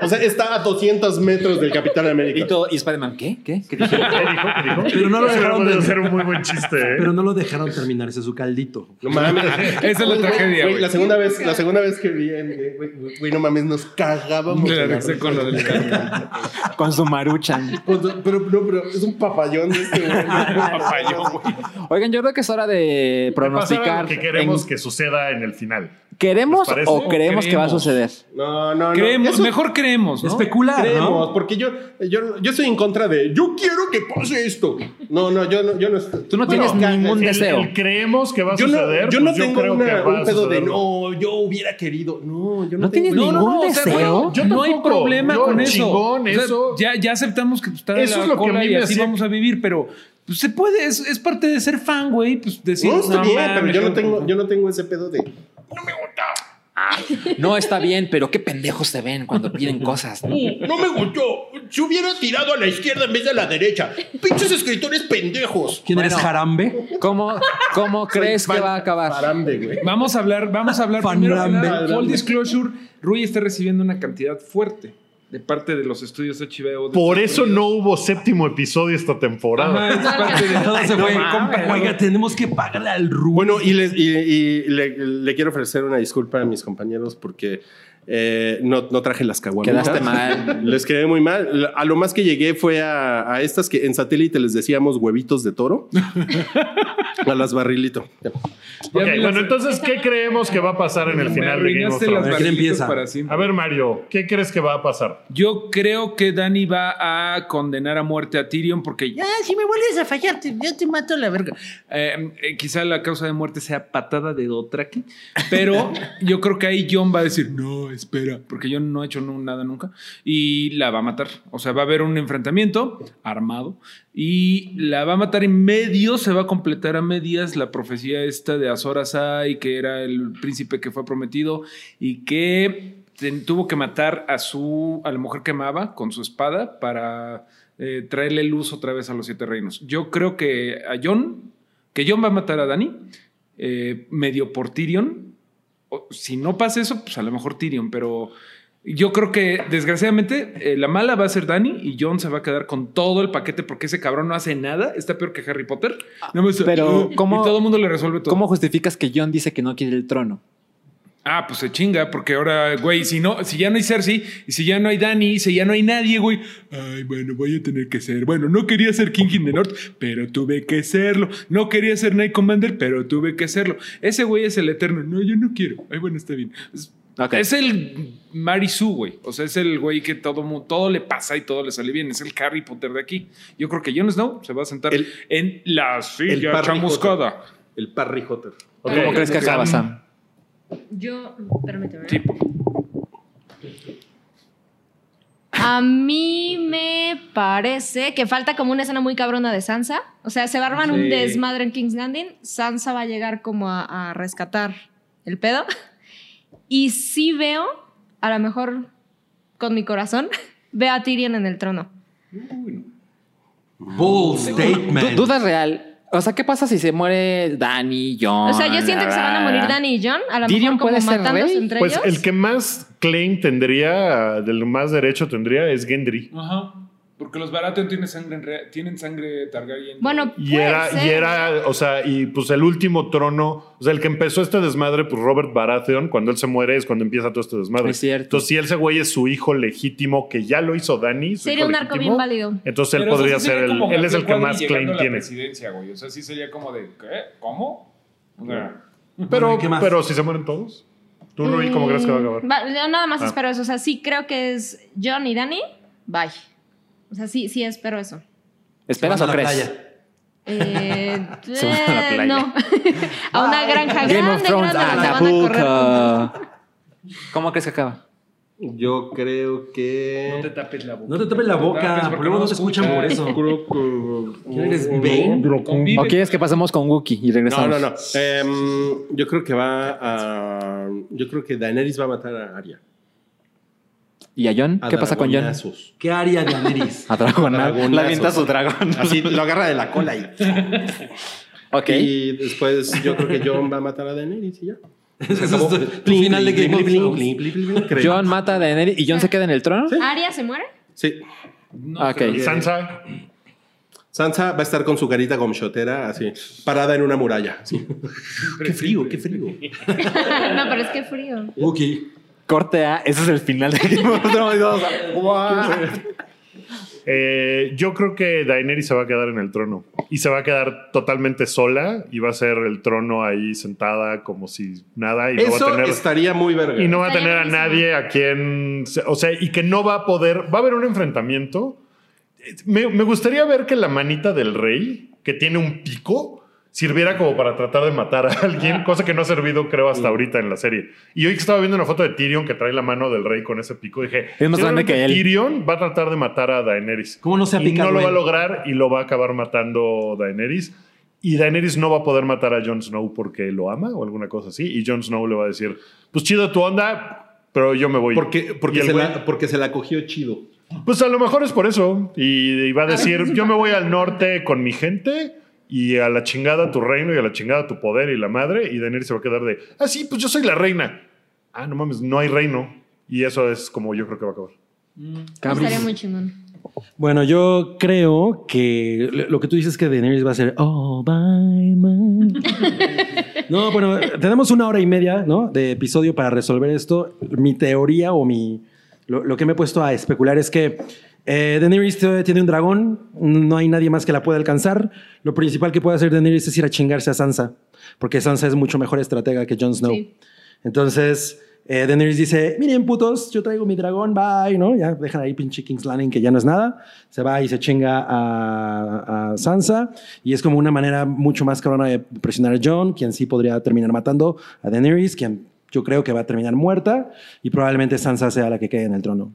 O sea, está a 200 metros del Capitán América. Y, todo, y Spider-Man, ¿qué? ¿Qué? ¿Qué dijo? ¿Qué dijo? Pero no lo dejaron de- ser un muy buen chiste, ¿eh? Pero no lo dejaron terminar, ese es su caldito. No mames. Esa es la tragedia, güey. La segunda vez, la segunda vez que vi, en- güey, no mames, nos cagábamos. Con lo del Con su maruchan. Pues, Pero, no, pero es un papayón de este güey. papayón, güey. Oigan, yo creo que es hora de pronosticar. que queremos en- que suceda en el final. ¿Queremos o creemos que va a suceder? No, no, no. Creemos, mejor creemos, ¿no? Especular, creemos, ¿no? porque yo, yo, yo estoy en contra de yo quiero que pase esto. No, no, yo no, yo no estoy. Tú no Bueno, tienes ningún el- deseo. el creemos que va a Yo suceder. no, yo no pues tengo creo una- que un pedo de no, yo hubiera querido. No, yo no, ¿No tengo- tienes ningún o sea, deseo? Yo no hay problema Yo, con eso. chingón, O sea, eso. ya, ya aceptamos que pues, está en Eso la es lo que a cola mí y me así vamos a vivir, pero pues, se puede, es, es parte de ser fan, güey. Pues decir, No, está bien, pero yo no tengo, yo no tengo ese pedo de. No está bien, pero qué pendejos se ven cuando piden cosas. ¿no? No me gustó. Se hubiera tirado a la izquierda en vez de a la derecha. Pinches escritores pendejos. ¿Quién eres Bueno. Jarambe? ¿Cómo, cómo crees que va a acabar? Parambe, güey. Vamos a hablar, vamos a hablar primero. Full disclosure, Rui está recibiendo una cantidad fuerte de parte de los estudios HBO. de Por eso Unidos. no hubo séptimo episodio esta temporada. Ajá, es parte de Todo se No fue. mames, Oiga, tenemos que pagarle al Rubén. Bueno, y, les- y- y le, le quiero ofrecer una disculpa a mis compañeros porque eh, no, no traje las caguamitas. Quedaste mal. Les quedé muy mal. A lo más que llegué fue a, a estas que en satélite les decíamos huevitos de toro. a las barrilito. Ya Ok, me las- bueno, entonces, ¿qué creemos que va a pasar en el final de Game of arruinaste las Thrones? ¿Quién barrilitos empieza? A ver, Mario, ¿qué crees que va a pasar? Yo creo que Dani va a condenar a muerte a Tyrion porque ya, si me vuelves a fallar, te, yo te mato a la verga. Eh, eh, quizá la causa de muerte sea patada de Dothraki, pero yo creo que ahí John va a decir, no, espera, porque John no ha hecho nu- nada nunca y la va a matar. O sea, va a haber un enfrentamiento armado y la va a matar en medio, se va a completar a medias la profecía esta de Azor Ahai, que era el príncipe que fue prometido y que tuvo que matar a su a la mujer que amaba con su espada para eh, traerle luz otra vez a los siete reinos. Yo creo que a John, que John va a matar a Dani, eh, medio por Tyrion. O, si no pasa eso, pues a lo mejor Tyrion, pero yo creo que desgraciadamente eh, la mala va a ser Dani y John se va a quedar con todo el paquete porque ese cabrón no hace nada. Está peor que Harry Potter. No me- Pero, y ¿cómo- todo el mundo le resuelve todo. ¿Cómo justificas que John dice que no quiere el trono? Ah, pues se chinga, porque ahora, güey, si no, si ya no hay Cersei, y si ya no hay Dani, si ya no hay nadie, güey. Ay, bueno, voy a tener que ser. Bueno, no quería ser King in the North, pero tuve que serlo. No quería ser Night Commander, pero tuve que serlo. Ese güey es el eterno. No, yo no quiero. Ay, bueno, está bien. Es, Es el Marisu, güey. O sea, es el güey que todo, todo le pasa y todo le sale bien. Es el Harry Potter de aquí. Yo creo que Jon Snow se va a sentar El- en la El silla Parry chamuscada. Hotter. El Parry Hotter. ¿Cómo crees que acaba, Sam? Yo, permíteme. Sí. A mí me parece que falta como una escena muy cabrona de Sansa. O sea, se va a armar un desmadre en King's Landing. Sansa va a llegar como a, a rescatar el pedo. Y sí veo, a lo mejor con mi corazón, veo a Tyrion en el trono. Bold statement. Du- duda real. O sea, ¿qué pasa si se muere Dani, John? O sea, yo siento que se van a morir Dani y John. A lo Tyrion mejor como puede ser matándose rey. entre Pues ellos. el que más claim tendría, del más derecho tendría, es Gendry. Ajá. Porque los Baratheon tienen sangre, tienen sangre Targaryen. Bueno, Y era, y era, o sea, y pues el último trono, o sea, el que empezó este desmadre, pues Robert Baratheon, cuando él se muere es cuando empieza todo este desmadre. Es cierto. Entonces, si ese güey es su hijo legítimo, que ya lo hizo Dani, Sería un arco bien válido. Entonces él Pero podría ser el, él es el que más claim a la tiene. presidencia, güey. O sea, sí sería como de, ¿qué? ¿Cómo? O sea, Pero, ¿qué más? pero si se mueren todos, tú Rui, ¿cómo crees que va a acabar? Mm, va- yo nada más Ah. espero eso. O sea, sí creo que es John y Dani. Bye. O sea, sí, sí espero eso. ¿Esperas o van a la crees? playa. Eh, Se van a la eh, playa. no. a una granja Game grande, of Thrones, grande, van a correr con- Acapulco. ¿Cómo crees que acaba? Yo creo que. no te tapes la boca. No te tapes la boca, tapes porque luego no te escuchan por eso. Creo que- ¿Quién eres, Bane? ¿O quieres que pasemos con Wookiee y No, regresamos? no, no. Em, yo creo que va a. Yo creo que Daenerys va a matar a Arya. ¿Y a John? A ¿Qué pasa con John? ¿Qué haría Daenerys? A. Dragonazos. Le avienta su dragón. Así lo agarra de la cola y. Ok. Y después yo creo que John va a matar a Daenerys y ya. Final de Game of Thrones. Creo. John mata a Daenerys y John se queda en el trono. ¿Aria se muere? Sí. No, Ok. creo. Y Sansa, Sansa va a estar con su carita gomshotera así, parada en una muralla. así. Qué frío, qué frío. no, pero es que frío. Wookie. Corte A, ese es el final de Game of Thrones. O sea, guau. eh, yo creo que Daenerys se va a quedar en el trono. Y se va a quedar totalmente sola y va a ser el trono ahí sentada como si nada. Y no va Eso a tener. estaría muy verga. Y no va a tener a nadie a quien. O sea, y que no va a poder. Va a haber un enfrentamiento. Me, me gustaría ver que la manita del rey, que tiene un pico, sirviera como para tratar de matar a alguien, cosa que no ha servido, creo, hasta ahorita en la serie. Y hoy que estaba viendo una foto de Tyrion que trae la mano del rey con ese pico, dije: Es más grande "Seguramente que él". Tyrion va a tratar de matar a Daenerys. ¿Cómo no se ha Y picado no lo va a lograr y lo va a acabar matando Daenerys. Y Daenerys no va a poder matar a Jon Snow porque lo ama o alguna cosa así. Y Jon Snow le va a decir, pues chido tu onda, pero yo me voy. Porque, porque, se güey, la, porque se la cogió chido. Pues a lo mejor es por eso. Y, y va a decir, yo me voy al norte con mi gente y a la chingada tu reino y a la chingada tu poder y la madre. Y Daenerys se va a quedar de, ah, sí, pues yo soy la reina. Ah, no mames, no hay reino. Y eso es como yo creo que va a acabar. Cabris. Estaría muy chingón. Bueno, yo creo que lo que tú dices es que Daenerys va a ser all by my- No, bueno, tenemos una hora y media ¿no? de episodio para resolver esto. Mi teoría o mi lo, lo que me he puesto a especular es que eh, Daenerys tiene un dragón, no hay nadie más que la pueda alcanzar. Lo principal que puede hacer Daenerys es ir a chingarse a Sansa, porque Sansa es mucho mejor estratega que Jon Snow. Sí. Entonces, eh, Daenerys dice, miren putos, yo traigo mi dragón, bye, ¿no? Ya dejan ahí pinche King's Landing que ya no es nada. Se va y se chinga a, a Sansa y es como una manera mucho más cabrona de presionar a Jon, quien sí podría terminar matando a Daenerys, quien yo creo que va a terminar muerta y probablemente Sansa sea la que quede en el trono.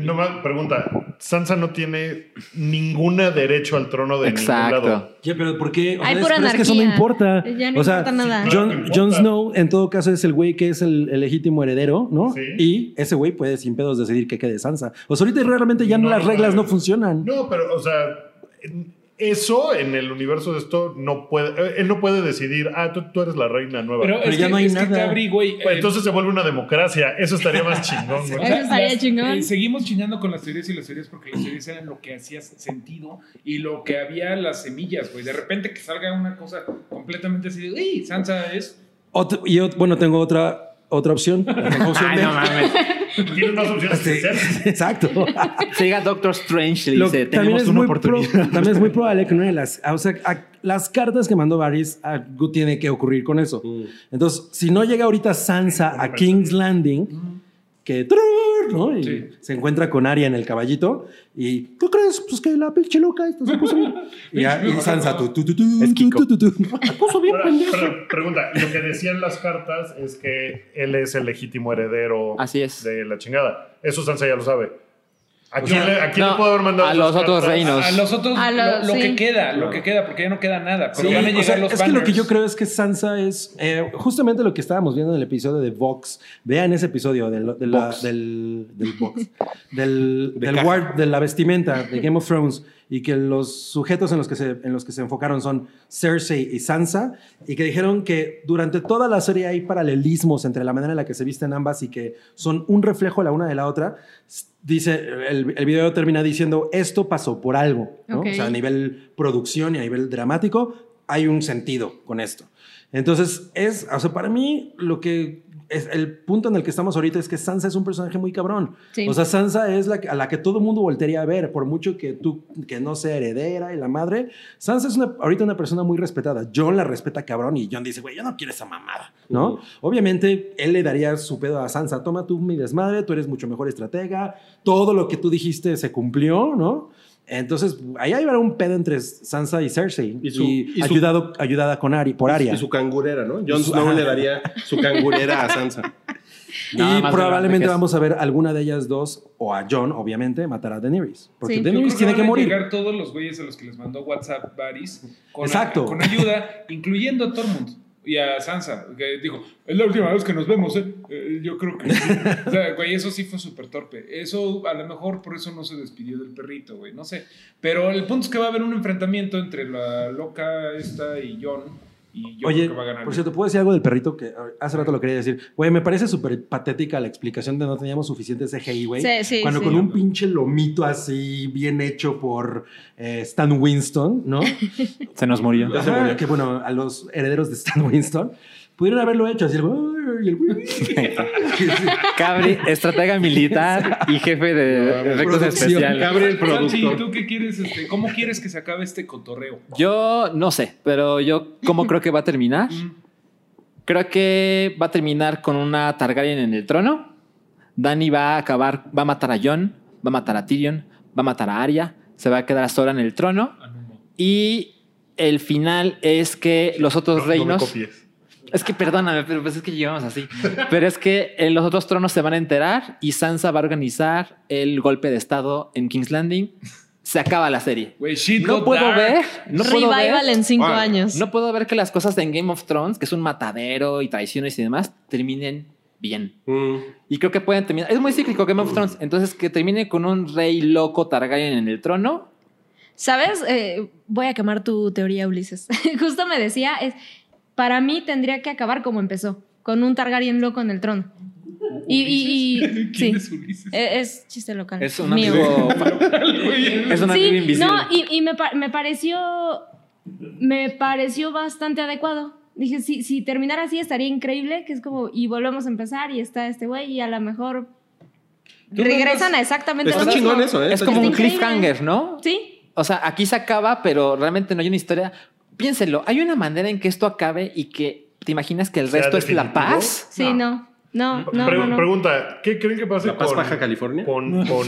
No más pregunta, Sansa no tiene ningún derecho al trono de ningún Exacto. lado. Ya, pero ¿por qué? O Hay sea, pura es, que eso no importa. Ya no o sea, importa nada. Jon, que importa. Jon Snow, en todo caso, es el güey que es el, el legítimo heredero, ¿no? Sí. Y ese güey puede sin pedos decidir que quede Sansa. O sea, ahorita realmente ya no, las reglas no funcionan. No, pero, o sea, eso en el universo de esto no puede. eh, Él no puede decidir, ah, tú, tú eres la reina nueva. Pero, Pero es ya que, no hay es que, nada. Cabri, güey, Pues eh, entonces se vuelve una democracia. Eso estaría más chingón, güey. Eso estaría chingón. eh, seguimos chingando con las teorías y las teorías porque las teorías eran lo que hacía sentido y lo que había las semillas, güey. De repente que salga una cosa completamente así de, uy, Sansa es Otro- y ot- bueno, tengo otra, otra opción. Ay, no mames. Tiene más opciones que Sí, hacer. exacto. Si llega Doctor Strange y le Lo- dice, también, tenemos es una muy pro- oportunidad. también es muy probable que una de las, o sea, a- las cartas que mandó Varys, algo tiene que ocurrir con eso. Mm. Entonces, si no llega ahorita Sansa a King's Landing, que ¿no? Y Sí. se encuentra con Arya en el caballito y ¿qué crees? Pues que la pinche loca esta se puso bien. Y, a- y Sansa, tú, tú, tú, tú, Es tú, Kiko. tú, tú, tú. Se puso bien, Pero, pendejo. pero, pregunta, lo que decían las cartas es que él es el legítimo heredero Así es. de la chingada. Eso Sansa ya lo sabe. ¿A O quién, sea, le, a quién no, le puedo haber mandado a los otros cartas? reinos. A los otros, A lo, lo que sí. queda, lo que queda, porque ya no queda nada. Pero Sí, van a o llegar sea, los es que lo que banners. yo creo es que Sansa es eh, justamente lo que estábamos viendo en el episodio de Vox. Vean ese episodio del, de la- Vox. del, del Vox, del, De del guard- de la vestimenta de Game of Thrones y que los sujetos en los que se, en los que se enfocaron son Cersei y Sansa y que dijeron que durante toda la serie hay paralelismos entre la manera en la que se visten ambas y que son un reflejo la una de la otra. Dice, el, el video termina diciendo, esto pasó por algo, ¿no? Ok. O sea, a nivel producción y a nivel dramático, hay un sentido con esto. Entonces, es, o sea, para mí, lo que es el punto en el que estamos ahorita es que Sansa es un personaje muy cabrón. Sí. O sea, Sansa es la a la que todo el mundo voltearía a ver, por mucho que tú, que no sea heredera y la madre. Sansa es una, ahorita una persona muy respetada. John la respeta cabrón y John dice, güey, yo no quiero esa mamada, ¿no? Obviamente, él le daría su pedo a Sansa. Toma tú mi desmadre, tú eres mucho mejor estratega. Todo lo que tú dijiste se cumplió, ¿no? Entonces, ahí habrá un pedo entre Sansa y Cersei. Y Y, su- y su- ayudado, ayudada con Ari, por Arya. Y su cangurera, ¿no? Jon Snow le daría su cangurera a Sansa. Nada y probablemente vamos a ver alguna de ellas dos, o a John, obviamente, matar a Daenerys. Porque Sí. Daenerys tiene van que a morir. llegar todos los güeyes a los que les mandó WhatsApp Varys con, Exacto. con ayuda, incluyendo a Tormund y a Sansa, que dijo, es la última vez que nos vemos, ¿eh? Eh, yo creo que. O sea, güey, eso sí fue súper torpe. Eso, a lo mejor, por eso no se despidió del perrito, güey, no sé. Pero el punto es que va a haber un enfrentamiento entre la loca esta y John, y yo Oye, creo que va a ganar. por cierto, ¿puedo decir algo del perrito? Que hace rato lo quería decir. Güey, me parece súper patética la explicación de no teníamos suficiente CGI, güey. Sí, sí, Cuando sí. con un pinche lomito así, bien hecho por eh, Stan Winston, ¿no? Se nos murió. Ya se Ajá, murió. Que bueno, a los herederos de Stan Winston pudieron haberlo hecho así. güey, y el güey. Cabri, estratega militar y jefe de efectos especiales. Productor. ¿tú qué quieres? Este, ¿Cómo quieres que se acabe este cotorreo? Yo no sé, pero yo cómo creo que va a terminar. Creo que va a terminar con una Targaryen en el trono. Dani va a acabar, va a matar a Jon, va a matar a Tyrion, va a matar a Arya, se va a quedar sola en el trono. No, no. Y el final es que los otros No, no me reinos. Es que perdóname, pero pues es que llevamos así. pero es que en los otros tronos se van a enterar y Sansa va a organizar el golpe de estado en King's Landing. Se acaba la serie. No puedo dark. ver, no puedo ver, Revival en cinco años. no puedo ver que las cosas en Game of Thrones, que es un matadero y traiciones y demás, terminen bien. Mm. Y creo que pueden terminar. Es muy cíclico Game of Thrones. Entonces, que termine con un rey loco Targaryen en el trono. ¿Sabes? Eh, voy a quemar tu teoría, Ulises. Justo me decía, es, para mí tendría que acabar como empezó, con un Targaryen loco en el trono. Y, y- y- ¿Quién sí, es Ulises? Eh, es chiste local. Es un mío. amigo. es un amigo Sí, invisible. no, y, y me, pa- me pareció me pareció bastante adecuado. Dije, si, si terminara así estaría increíble, que es como, y volvemos a empezar y está este güey y a lo mejor regresan a exactamente Está lo mismo. chingón eso, ¿eh? es Está como un cliffhanger, ¿no? Sí, O sea, aquí se acaba, pero realmente no hay una historia. Piénsenlo, hay una manera en que esto acabe y que te imaginas que el ¿Sea resto es la paz. sí, no. No, no, Pre- no, no. Pregunta, ¿qué creen que pase ¿La Paz con, Baja California? con, con,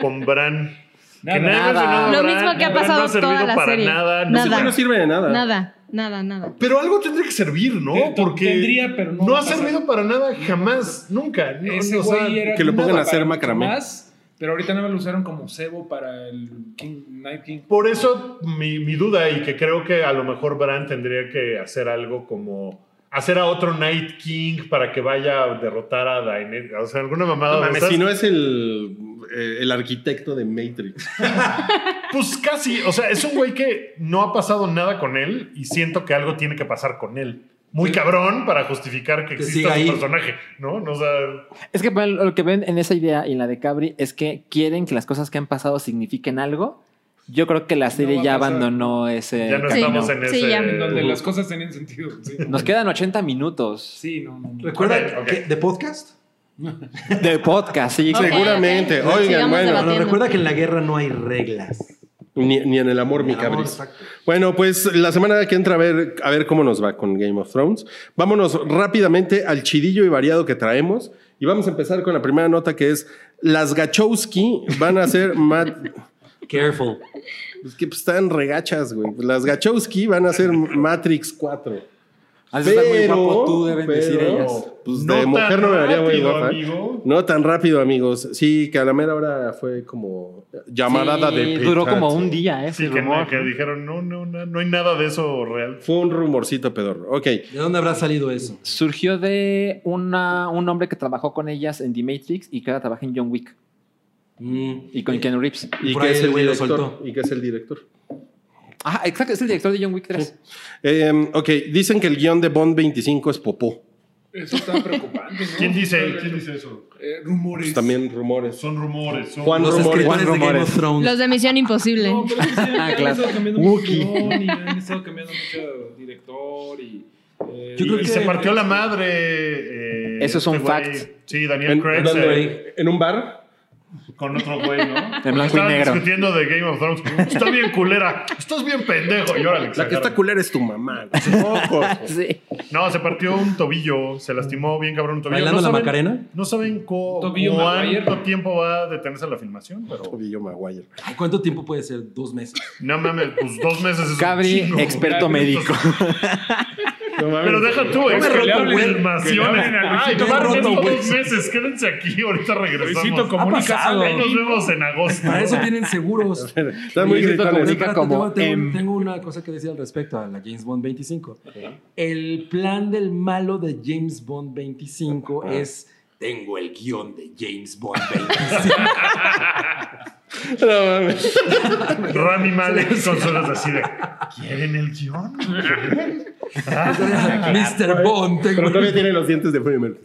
con Bran? Nada. que Lo Bran, mismo que ha pasado no ha servido toda la para serie. nada. no Nada. no sirve de nada. Nada, nada, nada. Pero algo tendría que servir, ¿no? Te- Porque tendría, pero no no ha pasar. servido para nada jamás, nunca. No, Ese o sea, que lo pongan a hacer macramé. Más, pero ahorita nada más lo usaron como cebo para el King, Night King. Por eso mi, mi duda y que creo que a lo mejor Bran tendría que hacer algo como hacer a otro Night King para que vaya a derrotar a Daenerys. O sea, alguna mamada. No mames, si no es el, eh, el arquitecto de Matrix. Pues casi. O sea, es un güey que no ha pasado nada con él y siento que algo tiene que pasar con él. Muy cabrón para justificar que Que exista ahí. personaje, ¿no? No, O sea, Es que pues, lo que ven en esa idea y en la de Cabri es que quieren que las cosas que han pasado signifiquen algo Yo creo que la serie a ya abandonó ese. Ya no Sí. estamos en Sí, ese. ya. En donde las cosas tenían sentido. Sí, Nos quedan 80 minutos Sí, no, no. no. ¿Recuerda Ok, ok. que de podcast? de podcast, sí. Ok, Seguramente. Oigan, Sigamos bueno. Bueno, debatiendo. recuerda que en la guerra no hay reglas. Ni, ni en el amor, mi Ni cabris. Bueno, pues la semana que entra a ver, a ver cómo nos va con Game of Thrones. Vámonos rápidamente al chidillo y variado que traemos. Y vamos a empezar con la primera nota que es las Gachowski van a ser Matt. Careful. Es que pues, están regachas, güey. Las Gachowski van a ser Matrix 4. Has de estar muy guapo tú, deben decir pero, ellas. Pues No de tan mujer no me vería muy rápido, guapa. amigo. No tan rápido, amigos. Sí, que a la mera hora fue como llamarada Sí, de Duró petate. como un día, ¿eh? Sí, que, rumor. que dijeron, no, no, no, no hay nada de eso real. Fue un rumorcito pedorro. Ok. ¿De dónde habrá salido eso? Surgió de una, un hombre que trabajó con ellas en The Matrix y que ahora trabaja en John Wick Mm. y con Keanu Reeves. ¿Y qué ahí es el director? soltó. ¿Y qué es el director? Ah, exacto, es el director de John Wick 3. Eh, ok, dicen que el guion de Bond 25 es popó. Eso está preocupante, ¿no? ¿Quién dice, ¿quién dice eso? Eh, rumores. Pues también rumores. Son rumores. Son Juan Los rumores. de Game rumores. of Thrones. Los de Misión Imposible. No, pero es que sí, Ah, han claro. estado cambiando mucho guion y han estado cambiando mucho director y... eh, Yo creo Y que- se partió la madre. eh, Eso es un güey. fact. Sí, Daniel ¿En, Craig. ¿dónde, se- güey? ¿En un bar? Con otro güey, ¿no? En blanco y Estaban negro. discutiendo de Game of Thrones. Está bien culera. Estás bien pendejo. Y órale, La que está culera es tu mamá. Sí. No, se partió un tobillo. Se lastimó bien cabrón un tobillo. ¿Bailando no la saben- Macarena? No saben Tobillo cuánto tiempo va a detenerse la filmación, pero Tobillo Maguire. Ay, ¿Cuánto tiempo puede ser? Dos meses. no mames, pues dos meses es un Cabri, chingo. experto médico. No mames. Pero deja tú, es me que roto, le güey. Que le filmaciones. hablen a Luisito Ay, Comunica. estos Roto, dos meses. Quédense aquí, ahorita regresamos. Luisito comunica. Ahí nos vemos en agosto. Para eso tienen seguros. Están muy. Comunica. Como tengo, tengo- M. tengo una cosa que decir al respecto a la James Bond 25. El plan del malo de James Bond 25 es tengo el guion de James Bond 25. No mames. Rami Malek con suelos así de. ¿Quieren el guion? Ah, Mr. Bond, Pero tengo, todavía tiene los dientes de Mercury.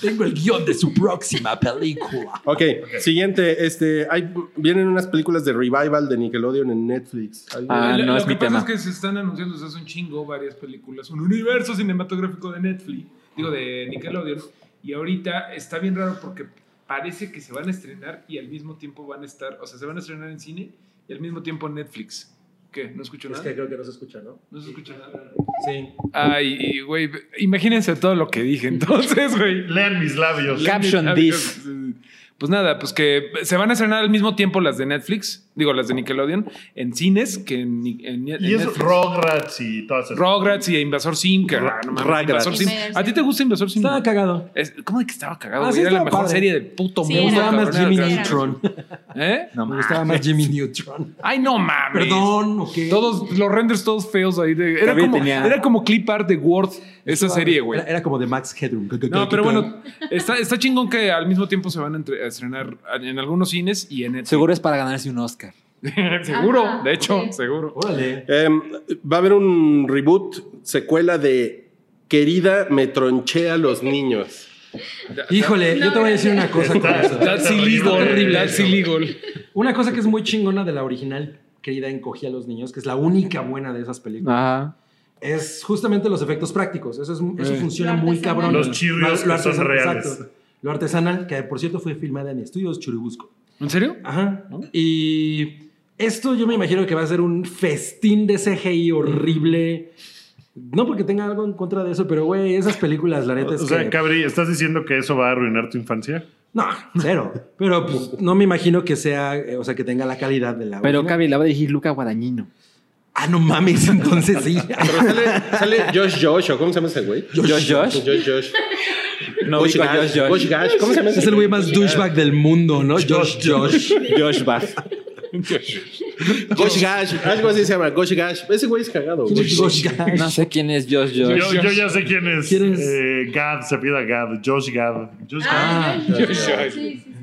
tengo el guion de su próxima película. Ok, siguiente. Este, hay, vienen unas películas de revival de Nickelodeon en Netflix. Hay- Ah, Lo- no lo es que mi pasa tema. es que se están anunciando desde hace un chingo varias películas, un universo cinematográfico de Netflix, digo de Nickelodeon, y ahorita está bien raro porque parece que se van a estrenar y al mismo tiempo van a estar, o sea, se van a estrenar en cine y al mismo tiempo en Netflix. ¿Qué? ¿No escucho Es nada? que creo que no se escucha, ¿no? No se escucha nada. Sí. Ay, güey, imagínense todo lo que dije entonces, güey. Lean mis labios. Caption this. Pues nada, pues que se van a estrenar al mismo tiempo las de Netflix, digo las de Nickelodeon, en cines que en, en- en Y es. Rugrats y todas esas. Rugrats y Invasor Sim, que Ra- no mames, Rugrats. Invasor Sim. ¿A ti te gusta Invasor Sim? Estaba cagado. Es- ¿Cómo de que estaba cagado? Ah, sí, Era la mejor padre. serie del puto Sí, Me mundo. era. gustaba más Jimmy Neutron. ¿Eh? No Me gustaba más Jimmy Neutron. Ay, no mames. Perdón, ¿o qué? Todos los renders todos feos ahí. de- era, como, tenía- era como clip art de Word, esa serie, güey. Era, era como de Max Headroom. No, pero bueno, está, está chingón que al mismo tiempo se van a, entre- a estrenar en algunos cines y en Netflix. Seguro es para ganarse un Oscar. seguro, Ajá, de hecho, seguro. Órale. Em, va a haber un reboot, secuela de Querida me tronché a los niños. Híjole, yo te voy a decir una cosa con eso. That's illegal, Horrible That's eso. illegal. Una cosa que es muy chingona de la original, querida Encogí a los niños, que es la única buena de esas películas, Ajá. es justamente los efectos prácticos. Eso, es, eso Eh. funciona Lo muy cabrón. Los chirrios que son reales. exacto. Lo artesanal, que por cierto fue filmada en estudios Churubusco. ¿En serio? Ajá. Y esto yo me imagino que va a ser un festín de CGI horrible. No porque tenga algo en contra de eso, pero güey, esas películas, la neta es O sea, que... Cabri, ¿estás diciendo que eso va a arruinar tu infancia? No, cero. Pero pues, no me imagino que sea, eh, o sea, que tenga la calidad de la Pero original. Cabi la va a dirigir Luca Guadañino. Ah, no mames, entonces sí. Pero sale, sale Josh Josh, ¿o cómo se llama ese güey? Josh Josh. Josh Josh. No Josh Gash. Josh Josh. Josh Gash. ¿Cómo se llama ese Es el güey más douchebag del mundo, ¿no? Josh Josh. Josh Bach. Gosh Gash. Algo así se llama, Gosh Gash. Ese güey es cagado. güey. Josh Gash. No sé quién es Josh Josh. Yo, yo ya sé quién es. ¿Quién es? Eh, Gad, se pida Gad. Josh Gad. Josh Gad. Ah, Josh,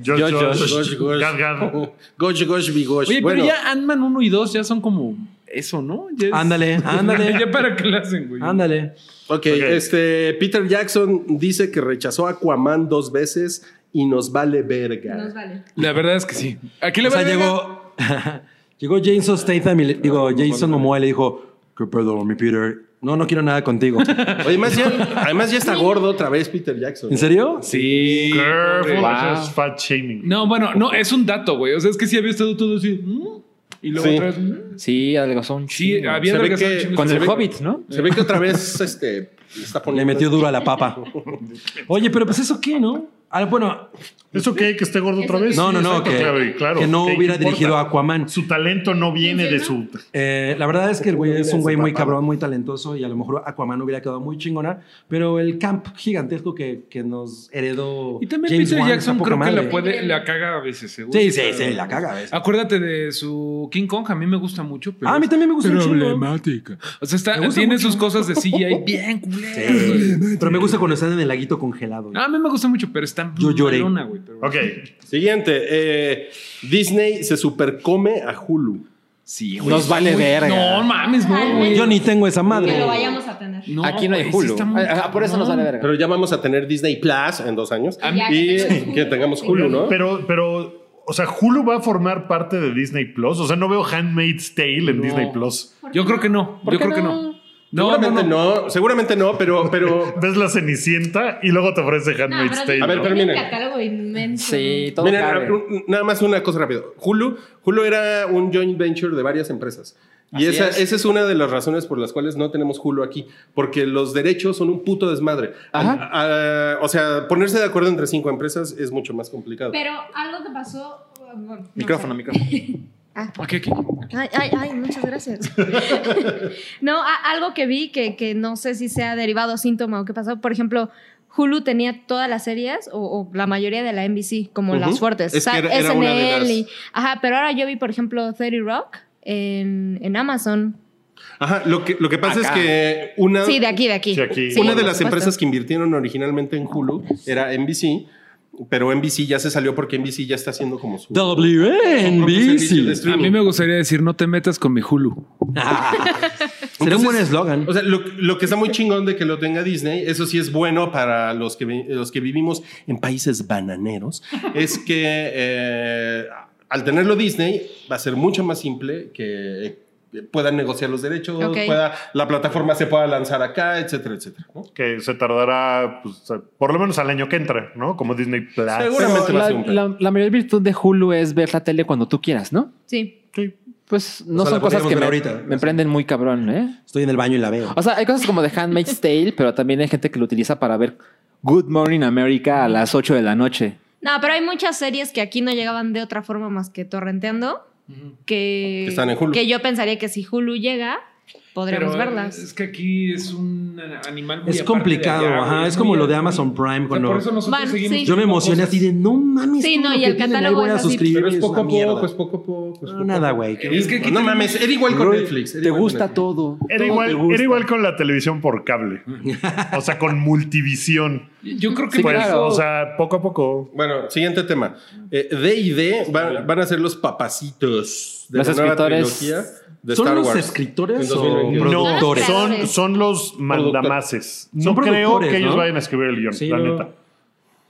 Josh, Josh. Gosh Gosh. Gad, Gad. Gosh Gosh Gosh. Oye, bueno, pero ya Ant-Man 1 y 2 ya son como eso, ¿no? Ya es- Ándale, ándale. ¿Ya para qué la hacen, güey? ándale. Ok, este, Peter Jackson dice que rechazó a Aquaman dos veces y nos vale verga. Nos vale. La verdad es que sí. Aquí le O sea, vale llegó, llegó Jason Statham y le, digo, Jason Momoa y le dijo, ¿qué pedo, mi Peter? No, no quiero nada contigo. Oye, además ya, además ya está gordo otra vez Peter Jackson. ¿En serio? Sí. Careful, eso es fat shaming. No, bueno, no, es un dato, güey. O sea, es que sí había estado todo así. ¿mm? Y luego Sí. otra vez. ¿mm? Sí, adelgazó un Sí, chingo. había Se ve adelgazado que un chingo. Con el ve- Hobbit, ¿no? Se ve que otra vez este, le está Le poniendo. metió duro a la papa. Oye, pero pues eso qué, ¿no? Ah, bueno, ¿Eso qué? ¿Que esté gordo otra vez? no, Sí, no, no, exacto, que, claro, y claro. que no ¿Qué hubiera importa? dirigido a Aquaman. Su talento no viene de su... Eh, la verdad es que el güey es un güey muy cabrón, muy talentoso y a lo mejor Aquaman hubiera quedado muy chingona, pero el camp gigantesco que, que nos heredó Y también James Peter Wan Jackson creo que la puede, la caga a veces, seguro. Sí, sí, sí, la caga a veces. Acuérdate de su King Kong, a mí me gusta mucho. Pero Ah, a mí también me gusta chingo. Problemática. O sea, está, tiene mucho. sus cosas de CGI bien culeras. Sí, pero me gusta cuando están en el laguito congelado. A mí me gusta mucho, pero está Yo lloré. malona, güey. pero- Ok. Siguiente. eh, Disney se supercome a Hulu. Sí, güey. Nos vale muy- verga. No mames, no, güey. Yo ni tengo esa madre. Que lo vayamos a tener. No, Aquí no hay güey, Hulu. muy Ah, ah, por eso nos vale verga. Pero ya vamos a tener Disney Plus en dos años. Y que tengamos Hulu, ¿no? Pero, pero, o sea, Hulu va a formar parte de Disney Plus. O sea, no veo Handmaid's Tale en No. Disney Plus. Yo creo que no. ¿Por Yo creo que no? No. Seguramente no, no. no. seguramente no, pero, pero Ves la Cenicienta y luego te ofrece Handmaid's Tale. A ver, ¿no? pero miren. un catálogo inmenso. Sí, todo Miren, cabe. un- nada más una cosa rápido. Hulu, Hulu era un joint venture de varias empresas. Y esa es. esa es una de las razones por las cuales no tenemos Hulu aquí, porque los derechos son un puto desmadre. Ajá. Ah, o sea, ponerse de acuerdo entre cinco empresas es mucho más complicado. Pero algo que pasó. bueno, no Micrófono, sé. micrófono. Aquí, aquí. Ay, ay, ay, muchas gracias. no, a- algo que vi que, que no sé si sea derivado síntoma o qué pasó. Por ejemplo, Hulu tenía todas las series o, o la mayoría de la NBC, como las fuertes. Es que Sa- era- era una de SNL y- ajá, pero ahora yo vi, por ejemplo, 30 Rock en, en Amazon. Ajá, lo que, lo que pasa Acá. es que una, Sí, de aquí, de aquí. Sí, aquí. Sí, una de las supuesto. empresas que invirtieron originalmente en Hulu era NBC, pero NBC ya se salió porque NBC ya está haciendo como su... WNBC. A mí me gustaría decir, no te metas con mi Hulu. Sería un buen eslogan. O sea, lo, lo que está muy chingón de que lo tenga Disney, eso sí es bueno para los que, los que vivimos en países bananeros, es que eh, al tenerlo Disney va a ser mucho más simple que puedan negociar los derechos, pueda, la plataforma se pueda lanzar acá, etcétera, etcétera. ¿no? Que se tardará, pues, por lo menos al año que entra, ¿no? Como Disney Plus. Seguramente la, la- la mayor virtud de Hulu es ver la tele cuando tú quieras, ¿no? Sí. Sí. Pues no O sea, son cosas que me, ahorita. me prenden muy cabrón, ¿eh? Estoy en el baño y la veo. O sea, hay cosas como The Handmaid's Tale, pero también hay gente que lo utiliza para ver Good Morning America a las 8 de la noche. No, pero hay muchas series que aquí no llegaban de otra forma más que torrenteando. Que, Que están en Hulu. que yo pensaría que si Hulu llega, podremos Pero, verlas. Es que aquí es un animal muy Es complicado, allá, ajá. Es como lo de Amazon Prime. O sea, Cuando por eso seguimos sí. yo me emocioné cosas. así de no mames. Sí, no, y el catálogo voy a es así. suscribir. Pero es poco a poco, es poco a poco. No, nada, güey. Es que aquí No mames, era igual con Netflix. Te gusta todo. Era igual, con la televisión por cable. O sea, con multivisión. Yo creo que Pues, claro. o sea, poco a poco. Bueno, siguiente tema. Eh, D y D van, van a ser los papacitos de Los la nueva escritores- trilogía de ¿Son Star los Wars. escritores En o 2021. No, productores? Son son, los mandamases. No Son creo que ellos ¿no? vayan a escribir el guion, Sí, la no. neta.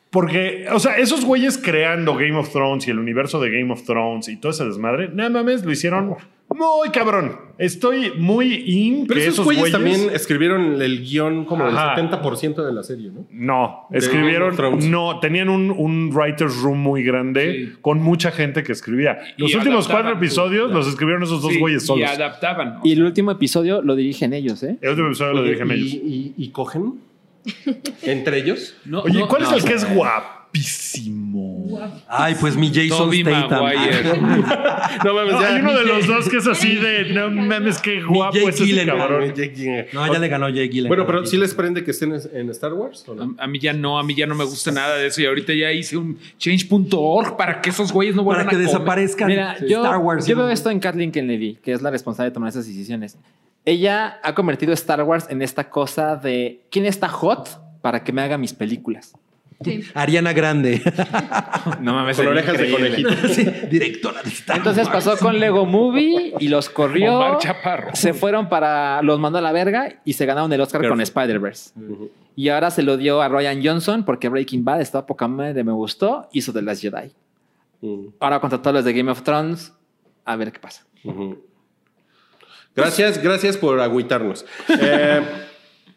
Porque, o sea, esos güeyes creando Game of Thrones y el universo de Game of Thrones y todo ese desmadre, nada mames, lo hicieron muy cabrón. Estoy muy in Pero que esos esos güeyes güeyes también escribieron el guion como Ajá. del 70% de la serie, ¿no? No, De escribieron, no, tenían un, un writer's room muy grande Sí. con mucha gente que escribía. Los Y últimos adaptaban, cuatro episodios los escribieron esos dos Sí, güeyes Y solos. adaptaban. ¿no? Y el último episodio lo dirigen ellos, ¿eh? El último episodio lo dirigen y, ellos. y- y cogen entre ellos. No, Oye, no, ¿cuál no, es el que es guapísimo? Ay, pues mi Jason Tobey Statham. No mames, No, hay uno de los dos que es así de no mames, qué guapo Jake es ese cabrón. No, ya le ganó Jake Gyllenhaal. Bueno, pero ¿sí les prende que estén en Star Wars? ¿o no? A, a mí ya no, a mí ya no me gusta nada de eso. Y ahorita ya hice un change.org para que esos güeyes no Para vuelvan que a comer. desaparezcan Mira, yo, Star Wars. yo ¿no? veo esto en Kathleen Kennedy, que es la responsable de tomar esas decisiones. Ella ha convertido Star Wars en esta cosa de quién está hot para que me haga mis películas. Sí. Ariana Grande. No mames. Con orejas de conejito. Sí, directora de Star Entonces Wars. pasó con Lego Movie y los corrió. Omar Chaparro. Se fueron para. Los mandó a la verga y se ganaron el Oscar con. Spider-Verse. Y ahora se lo dio a Ryan Johnson porque Breaking Bad estaba poca madre, me gustó. Hizo The Last Jedi. Mm, Ahora contra todos los de Game of Thrones. A ver qué pasa. Gracias, gracias por agüitarnos. Eh,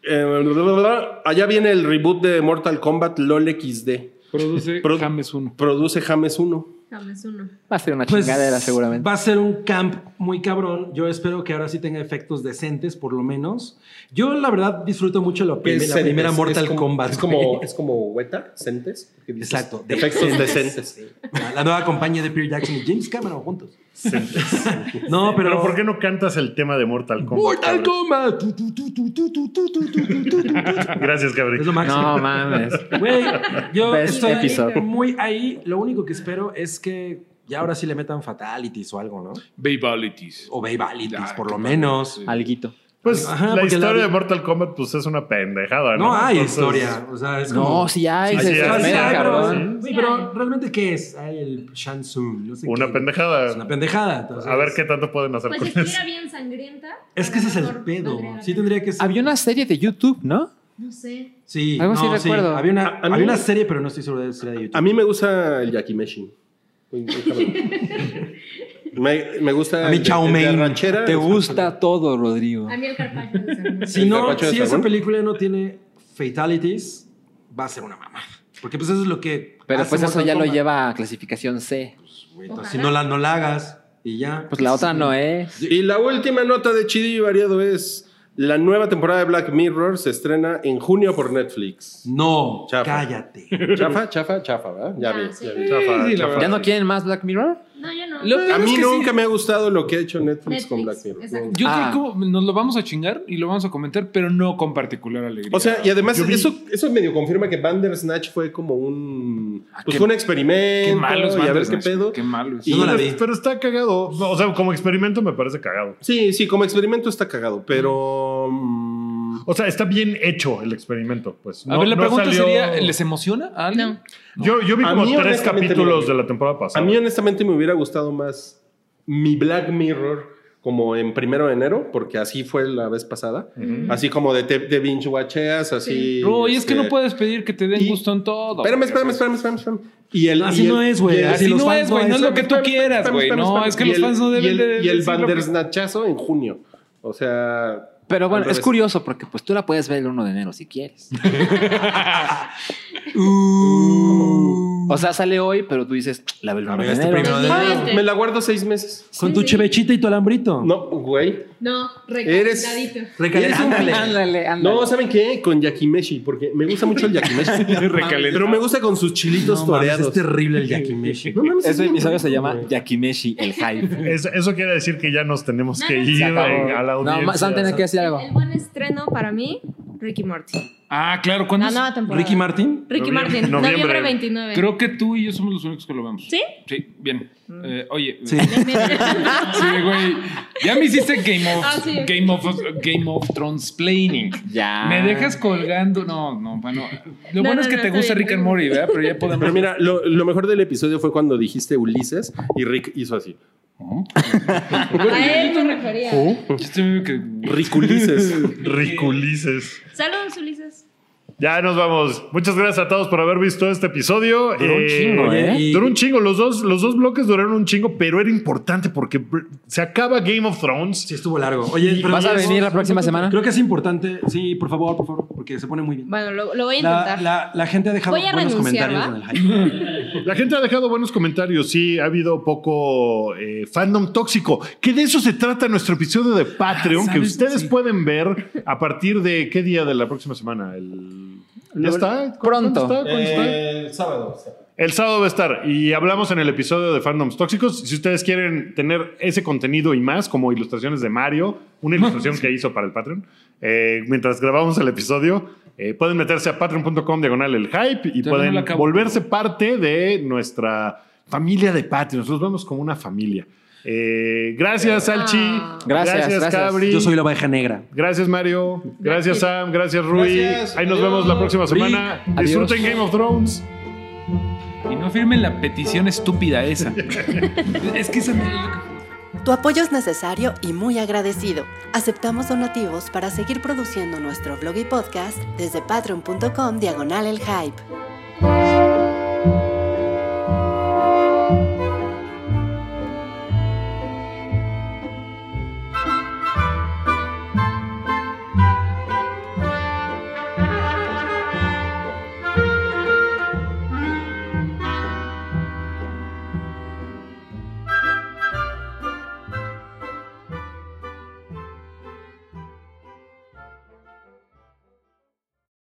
eh, allá viene el reboot de Mortal Kombat LOL XD. Produce Pro- James 1. Produce James 1. James uno. Va a ser una Pues, chingadera, seguramente. Va a ser un camp muy cabrón. Yo espero que ahora sí tenga efectos decentes, por lo menos. Yo, la verdad, disfruto mucho la, prim- la primera Es- Mortal es como- Kombat. Es como, es como Weta, Centes. Exacto. Efectos decentes. La, la nueva compañía de Peter Jackson y James Cameron juntos no, pero... ¿por qué no cantas el tema de Mortal Kombat? ¡Mortal Kombat! Gracias, Gabriel. Es lo máximo. No mames. Güey, yo estoy muy ahí. Lo único que espero es que ya ahora sí le metan fatalities o algo, ¿no? Babalities. O babalities, por lo menos. Sí. Alguito. Pues Ajá, la historia de Mortal Kombat pues es una pendejada, ¿no? No hay Entonces, historia. O sea, es como. No, sí hay. Sí, se sí se hay. Sí, esmera, hay, pero- cabrón. sí, pero realmente, ¿qué es? Hay el Shansung. No sé Una qué. pendejada. Es una pendejada. entonces- A ver qué tanto pueden hacer Pues con si eso. bien sangrienta. Es que ese es el pedo. Sí tendría que ser. Había una serie de YouTube, ¿no? No sé. Sí, Algo así no, sí. recuerdo. Había, una, A- a mí- había una serie, pero no estoy seguro de si era de YouTube. A mí me gusta el Yakimeshi. Me, me gusta A mí Mein. ranchera. Te gusta todo, Rodrigo. A mí el de cerdo. si ¿El no, si esa película no tiene fatalities, va a ser una mamada. Porque pues eso es lo que. Pero pues eso ya lo lleva a clasificación C. Güey, entonces, Si no la, no la hagas y ya. Pues la otra no es. Y la última nota de Chido y Variado es la nueva temporada de Black Mirror se estrena en junio por Netflix. No, Chafa. cállate. Chafa, chafa, chafa, ¿verdad? Ya Ya, vi. sí. ya vi. Chafa, Sí. ¿Ya no quieren más Black Mirror? No, yo no. Lo- A mí nunca sí. me ha gustado lo que ha hecho Netflix, Netflix, con Black Mirror. exacto. Yo Ah. creo que nos lo vamos a chingar y lo vamos a comentar, pero no con particular alegría. O sea, y además Yo vi- eso, eso medio confirma que Bandersnatch fue como un... Pues qué- fue un experimento qué malo es y a ver qué pedo. Qué malo es. Y- Yo no la Pero, vi. pero está cagado. O sea, como experimento me parece cagado. Sí, sí, como experimento está cagado, pero... mm, O sea, está bien hecho el experimento. Pues. a No- ver, la no pregunta salió- sería, ¿les emociona a alguien? No. Yo, yo vi como tres capítulos de la temporada pasada. A mí honestamente me hubiera gustado más mi Black Mirror como en primero de enero, porque así fue la vez pasada. Así como de, te- de binge watcheas, así... Uy, es que este, no puedes pedir que te den y- gusto en todo. Espérame, espérame, espérame, espérame, espérame. Y el, Así y el- no es, güey. y Así no fans es, güey. no No es lo que tú quieras, güey. Espérame, No, espérame, es que y los fans no y deben el- de Y el Bandersnachazo en junio. O sea... Pero bueno, es curioso porque pues tú la puedes ver el 1 de enero si quieres. o sea, sale hoy, pero tú dices, la veo el A 1 de ver, este enero. primero de Ah, enero. Me la guardo seis meses. Con tu Sí. chevechita y tu alambrito. No, güey. No, Eres-. Recalentado. Un Ándale. Ándale, ándale. No, ¿saben qué? Con yakimeshi, porque me gusta mucho el yakimeshi. pero me gusta con sus chilitos No, mames, toreados. es terrible el yakimeshi. No mames, es Ese bien episodio se llama güey. Yakimeshi, el hype. Eso, eso quiere decir que ya nos tenemos que No, no, ir acabó. eh, a la No, audiencia. Sam tiene que decir algo. El buen estreno para mí, Ricky Morty. Ah, claro. ¿cuándo La es? nueva temporada. Ricky Martin. Ricky Noviembre- Martin. noviembre. Noviembre 29. Creo que tú y yo somos los únicos que lo vemos. ¿Sí? Sí, bien. Eh, oye, Sí. Sí, güey. Ya me hiciste Game of, Ah, sí. Game of, Game of Thrones planning. Ya. Me dejas colgando. No, no, bueno. Lo No, bueno no, es que no, te gusta bien. Rick and Morty, ¿verdad? Pero ya podemos. Pero mira, lo, lo mejor del episodio fue cuando dijiste Ulises y Rick hizo así. A él me refería. Yo estoy medio que. Rick Ulises. Riculices. Saludos, Ulises. Ya nos vamos. Muchas gracias a todos por haber visto este episodio. Duró un chingo, ¿eh? y- Duró un chingo. Los dos, los dos bloques duraron un chingo, pero era importante porque se acaba Game of Thrones. Sí, estuvo largo. Oye, pero ¿Vas a venir la próxima semana? Creo que es importante. Sí, por favor, por favor, porque se pone muy bien. Bueno, lo, lo voy a intentar. la- la gente ha dejado buenos comentarios ¿va? en el hype. La gente ha dejado buenos comentarios. Sí, ha habido poco eh, fandom tóxico. Que de eso se trata nuestro episodio de Patreon, que ¿Sabes? ustedes Sí. pueden ver a partir de qué día de la próxima semana. El... ¿Ya está? Pronto. ¿Cuándo está? ¿Cuándo está? Eh, sábado. El sábado va a estar y hablamos en el episodio de Fandoms Tóxicos. Si ustedes quieren tener ese contenido y más, como ilustraciones de Mario, una ilustración que hizo para el Patreon, eh, mientras grabamos el episodio, eh, pueden meterse a patreon.com diagonal el hype y Ya pueden volverse parte de nuestra familia de Patreons. Los vemos como una familia. Eh, gracias, Salchi. Ah. Gracias, Gracias, gracias. Cabri. Yo soy la oveja negra. Gracias, Mario. Gracias, Sam. Gracias, Rui. Gracias. Ahí nos Adiós. vemos la próxima semana. Adiós. Disfruten Game of Thrones. Y no firmen la petición estúpida esa. es que esa que- Tu apoyo es necesario y muy agradecido. Aceptamos donativos para seguir produciendo nuestro blog y podcast desde patreon.com diagonal el hype.